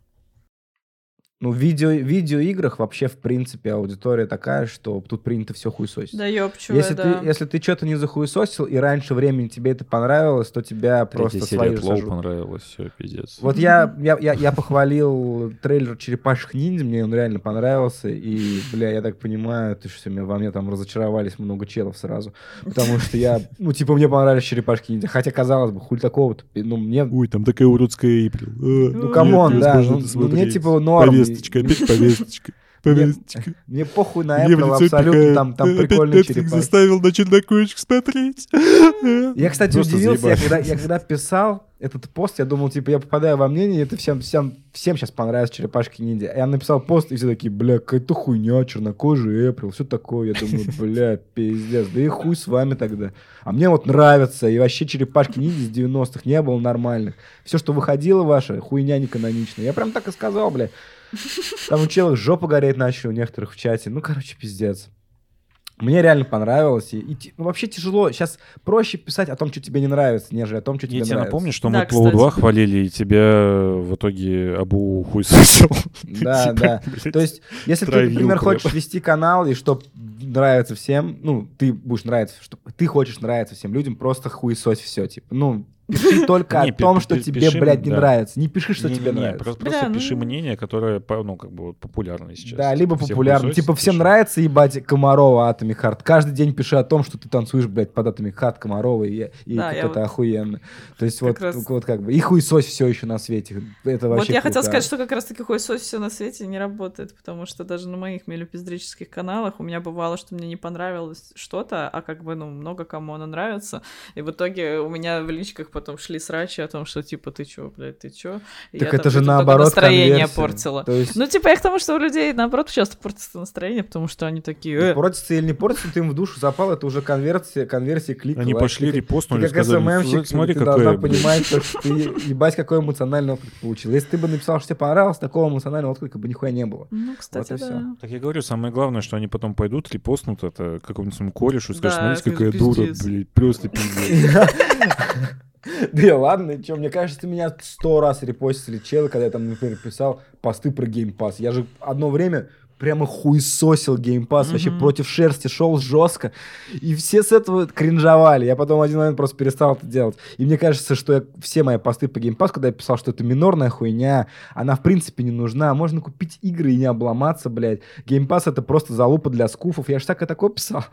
Ну, в видео, видеоиграх вообще, в принципе, аудитория такая, что тут принято все хуесосить. Да ёбчу, Если да. ты, если ты что-то не захуесосил, и раньше времени тебе это понравилось, то тебя Третья просто серия свои понравилась, все, пиздец. Вот я, я, я, я похвалил трейлер «Черепашек ниндзя», мне он реально понравился, и, бля, я так понимаю, ты что, меня- во мне там разочаровались много челов сразу, потому что я, ну, типа, мне понравились «Черепашки ниндзя», хотя, казалось бы, хуй такого-то, ну, мне, Ой, там такая уродская Эйприл. А, ну, камон, нет, да, ну, ну, мне, типа, норм. Повесточка, опять повесточка. Повесточка. Мне похуй на Мне Apple абсолютно, пихают. там, там Netflix черепахи. заставил на челнокочек смотреть. Я, кстати, Просто удивился, я когда, я когда писал этот пост, я думал, типа, я попадаю во мнение, это всем, всем, всем сейчас понравится черепашки ниндзя. Я написал пост, и все такие, бля, какая-то хуйня, чернокожий Эприл, все такое. Я думаю, бля, пиздец, да и хуй с вами тогда. А мне вот нравится, и вообще черепашки ниндзя с 90-х не было нормальных. Все, что выходило ваше, хуйня не каноничная. Я прям так и сказал, бля. Там у челых жопа гореть начали у некоторых в чате. Ну, короче, пиздец. Мне реально понравилось. И, и ну, вообще тяжело. Сейчас проще писать о том, что тебе не нравится, нежели о том, что тебе Я тебе нравится. напомню, что Да, мы Плоу 2 кстати. хвалили, и тебя в итоге Абу хуй сосил. Да, да. То есть, если ты, например, хочешь вести канал, и что нравится всем, ну, ты будешь нравиться, что ты хочешь нравиться всем людям, просто хуесось все, типа, ну, пиши только Не, о том, пи- что пи- тебе, пиши, блядь, не да. нравится. Не пиши, что тебе нравится. Просто, просто ну- пиши мнение, которое, ну, как бы вот популярное сейчас. Да, либо Все популярно. хуесосят, Типа всем пиши. нравится ебать Комарова Atomic Heart. Каждый день пиши о том, что ты танцуешь, блядь, под Atomic Heart Комарова, и, и Да, как это вот охуенно. То есть как вот, раз- вот как бы. И хуесось все еще на свете. Это вообще Вот я хотела сказать, что как раз-таки хуесос все на свете не работает, потому что даже на моих мелюпиздрических каналах у меня бывало, что мне не понравилось что-то, а как бы, ну, много кому оно нравится, и в итоге у меня в личках потом шли срачи о том, что, типа, ты чё, блядь, ты чё? И Так я это там же только наоборот настроение конверсия. портила. То есть Ну, типа, я к тому, что у людей, наоборот, часто портится настроение, потому что они такие... «Э, портится или не портится, ты им в душу запал, это уже конверсия, конверсия клика. Они лайк. пошли, репостнули, Ты как сказали, СММщик, смотри, ты какая... должна блядь». понимать, что ты ебать какой эмоциональный опыт получил. Если ты бы написал, что тебе понравилось, такого эмоционального отклика бы нихуя не было. Ну, кстати, всё. да. Так я говорю, самое главное, что они потом пойдут, репостнут это какому-нибудь своему корешу и скажут, Да, смотрите, какая дура, блядь, просто пиздец. Да ладно, что, мне кажется, меня сто раз репостили челы, когда я там, например, писал посты про Game Pass. Я же одно время прямо хуесосил Game Pass, вообще против шерсти шел жестко. И все с этого кринжовали. Я потом в один момент просто перестал это делать. И мне кажется, что я, все мои посты по Game Pass у, когда я писал, что это минорная хуйня, она в принципе не нужна. Можно купить игры и не обломаться, блядь. Game Pass это просто залупа для скуфов. Я же так и такое писал.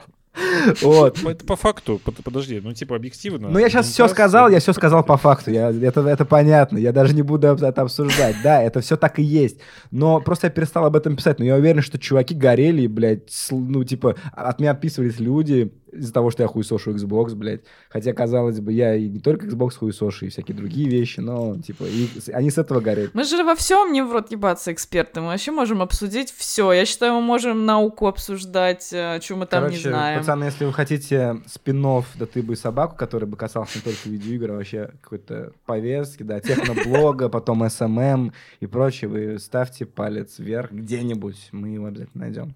Вот. Это по факту, под- подожди, ну типа объективно. Ну, я сейчас все Game Pass, сказал, я все сказал по факту. Я, это, это понятно. Я даже не буду об- это обсуждать. Да, это все так и есть. Но просто я перестал об этом писать. Но я уверен, что чуваки горели, блядь, ну, типа, от меня отписывались люди из-за того, что я хуесошу Xbox, блядь. Хотя, казалось бы, я и не только Xbox хуесошу, и всякие другие вещи, но, типа, и они с этого горят. Мы же во всем не в рот ебаться эксперты. Мы вообще можем обсудить все. Я считаю, мы можем науку обсуждать, что мы там Короче, не знаем. пацаны, если вы хотите спин «Да ты бы и собаку», который бы касался не только видеоигр, а вообще какой-то повестки, да, техноблога, потом СММ и прочее, вы ставьте палец вверх где-нибудь, мы его обязательно найдем.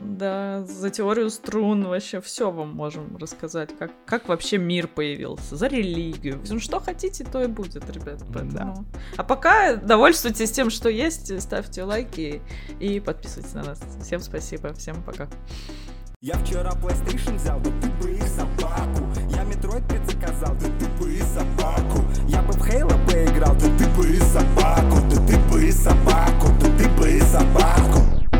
Да, за теорию струн вообще все вам можем рассказать. Как, как вообще мир появился, за религию. Ну, что хотите, то и будет, ребят. Поэтому... А пока довольствуйтесь тем, что есть, ставьте лайки и подписывайтесь на нас. Всем спасибо, всем пока. Я вчера PlayStation взял, да ты бы их собаку. Я Metroid 5 заказал, да ты бы и собаку. Я бы в Halo поиграл, да ты бы и собаку. Да ты бы и собаку, да ты бы и собаку.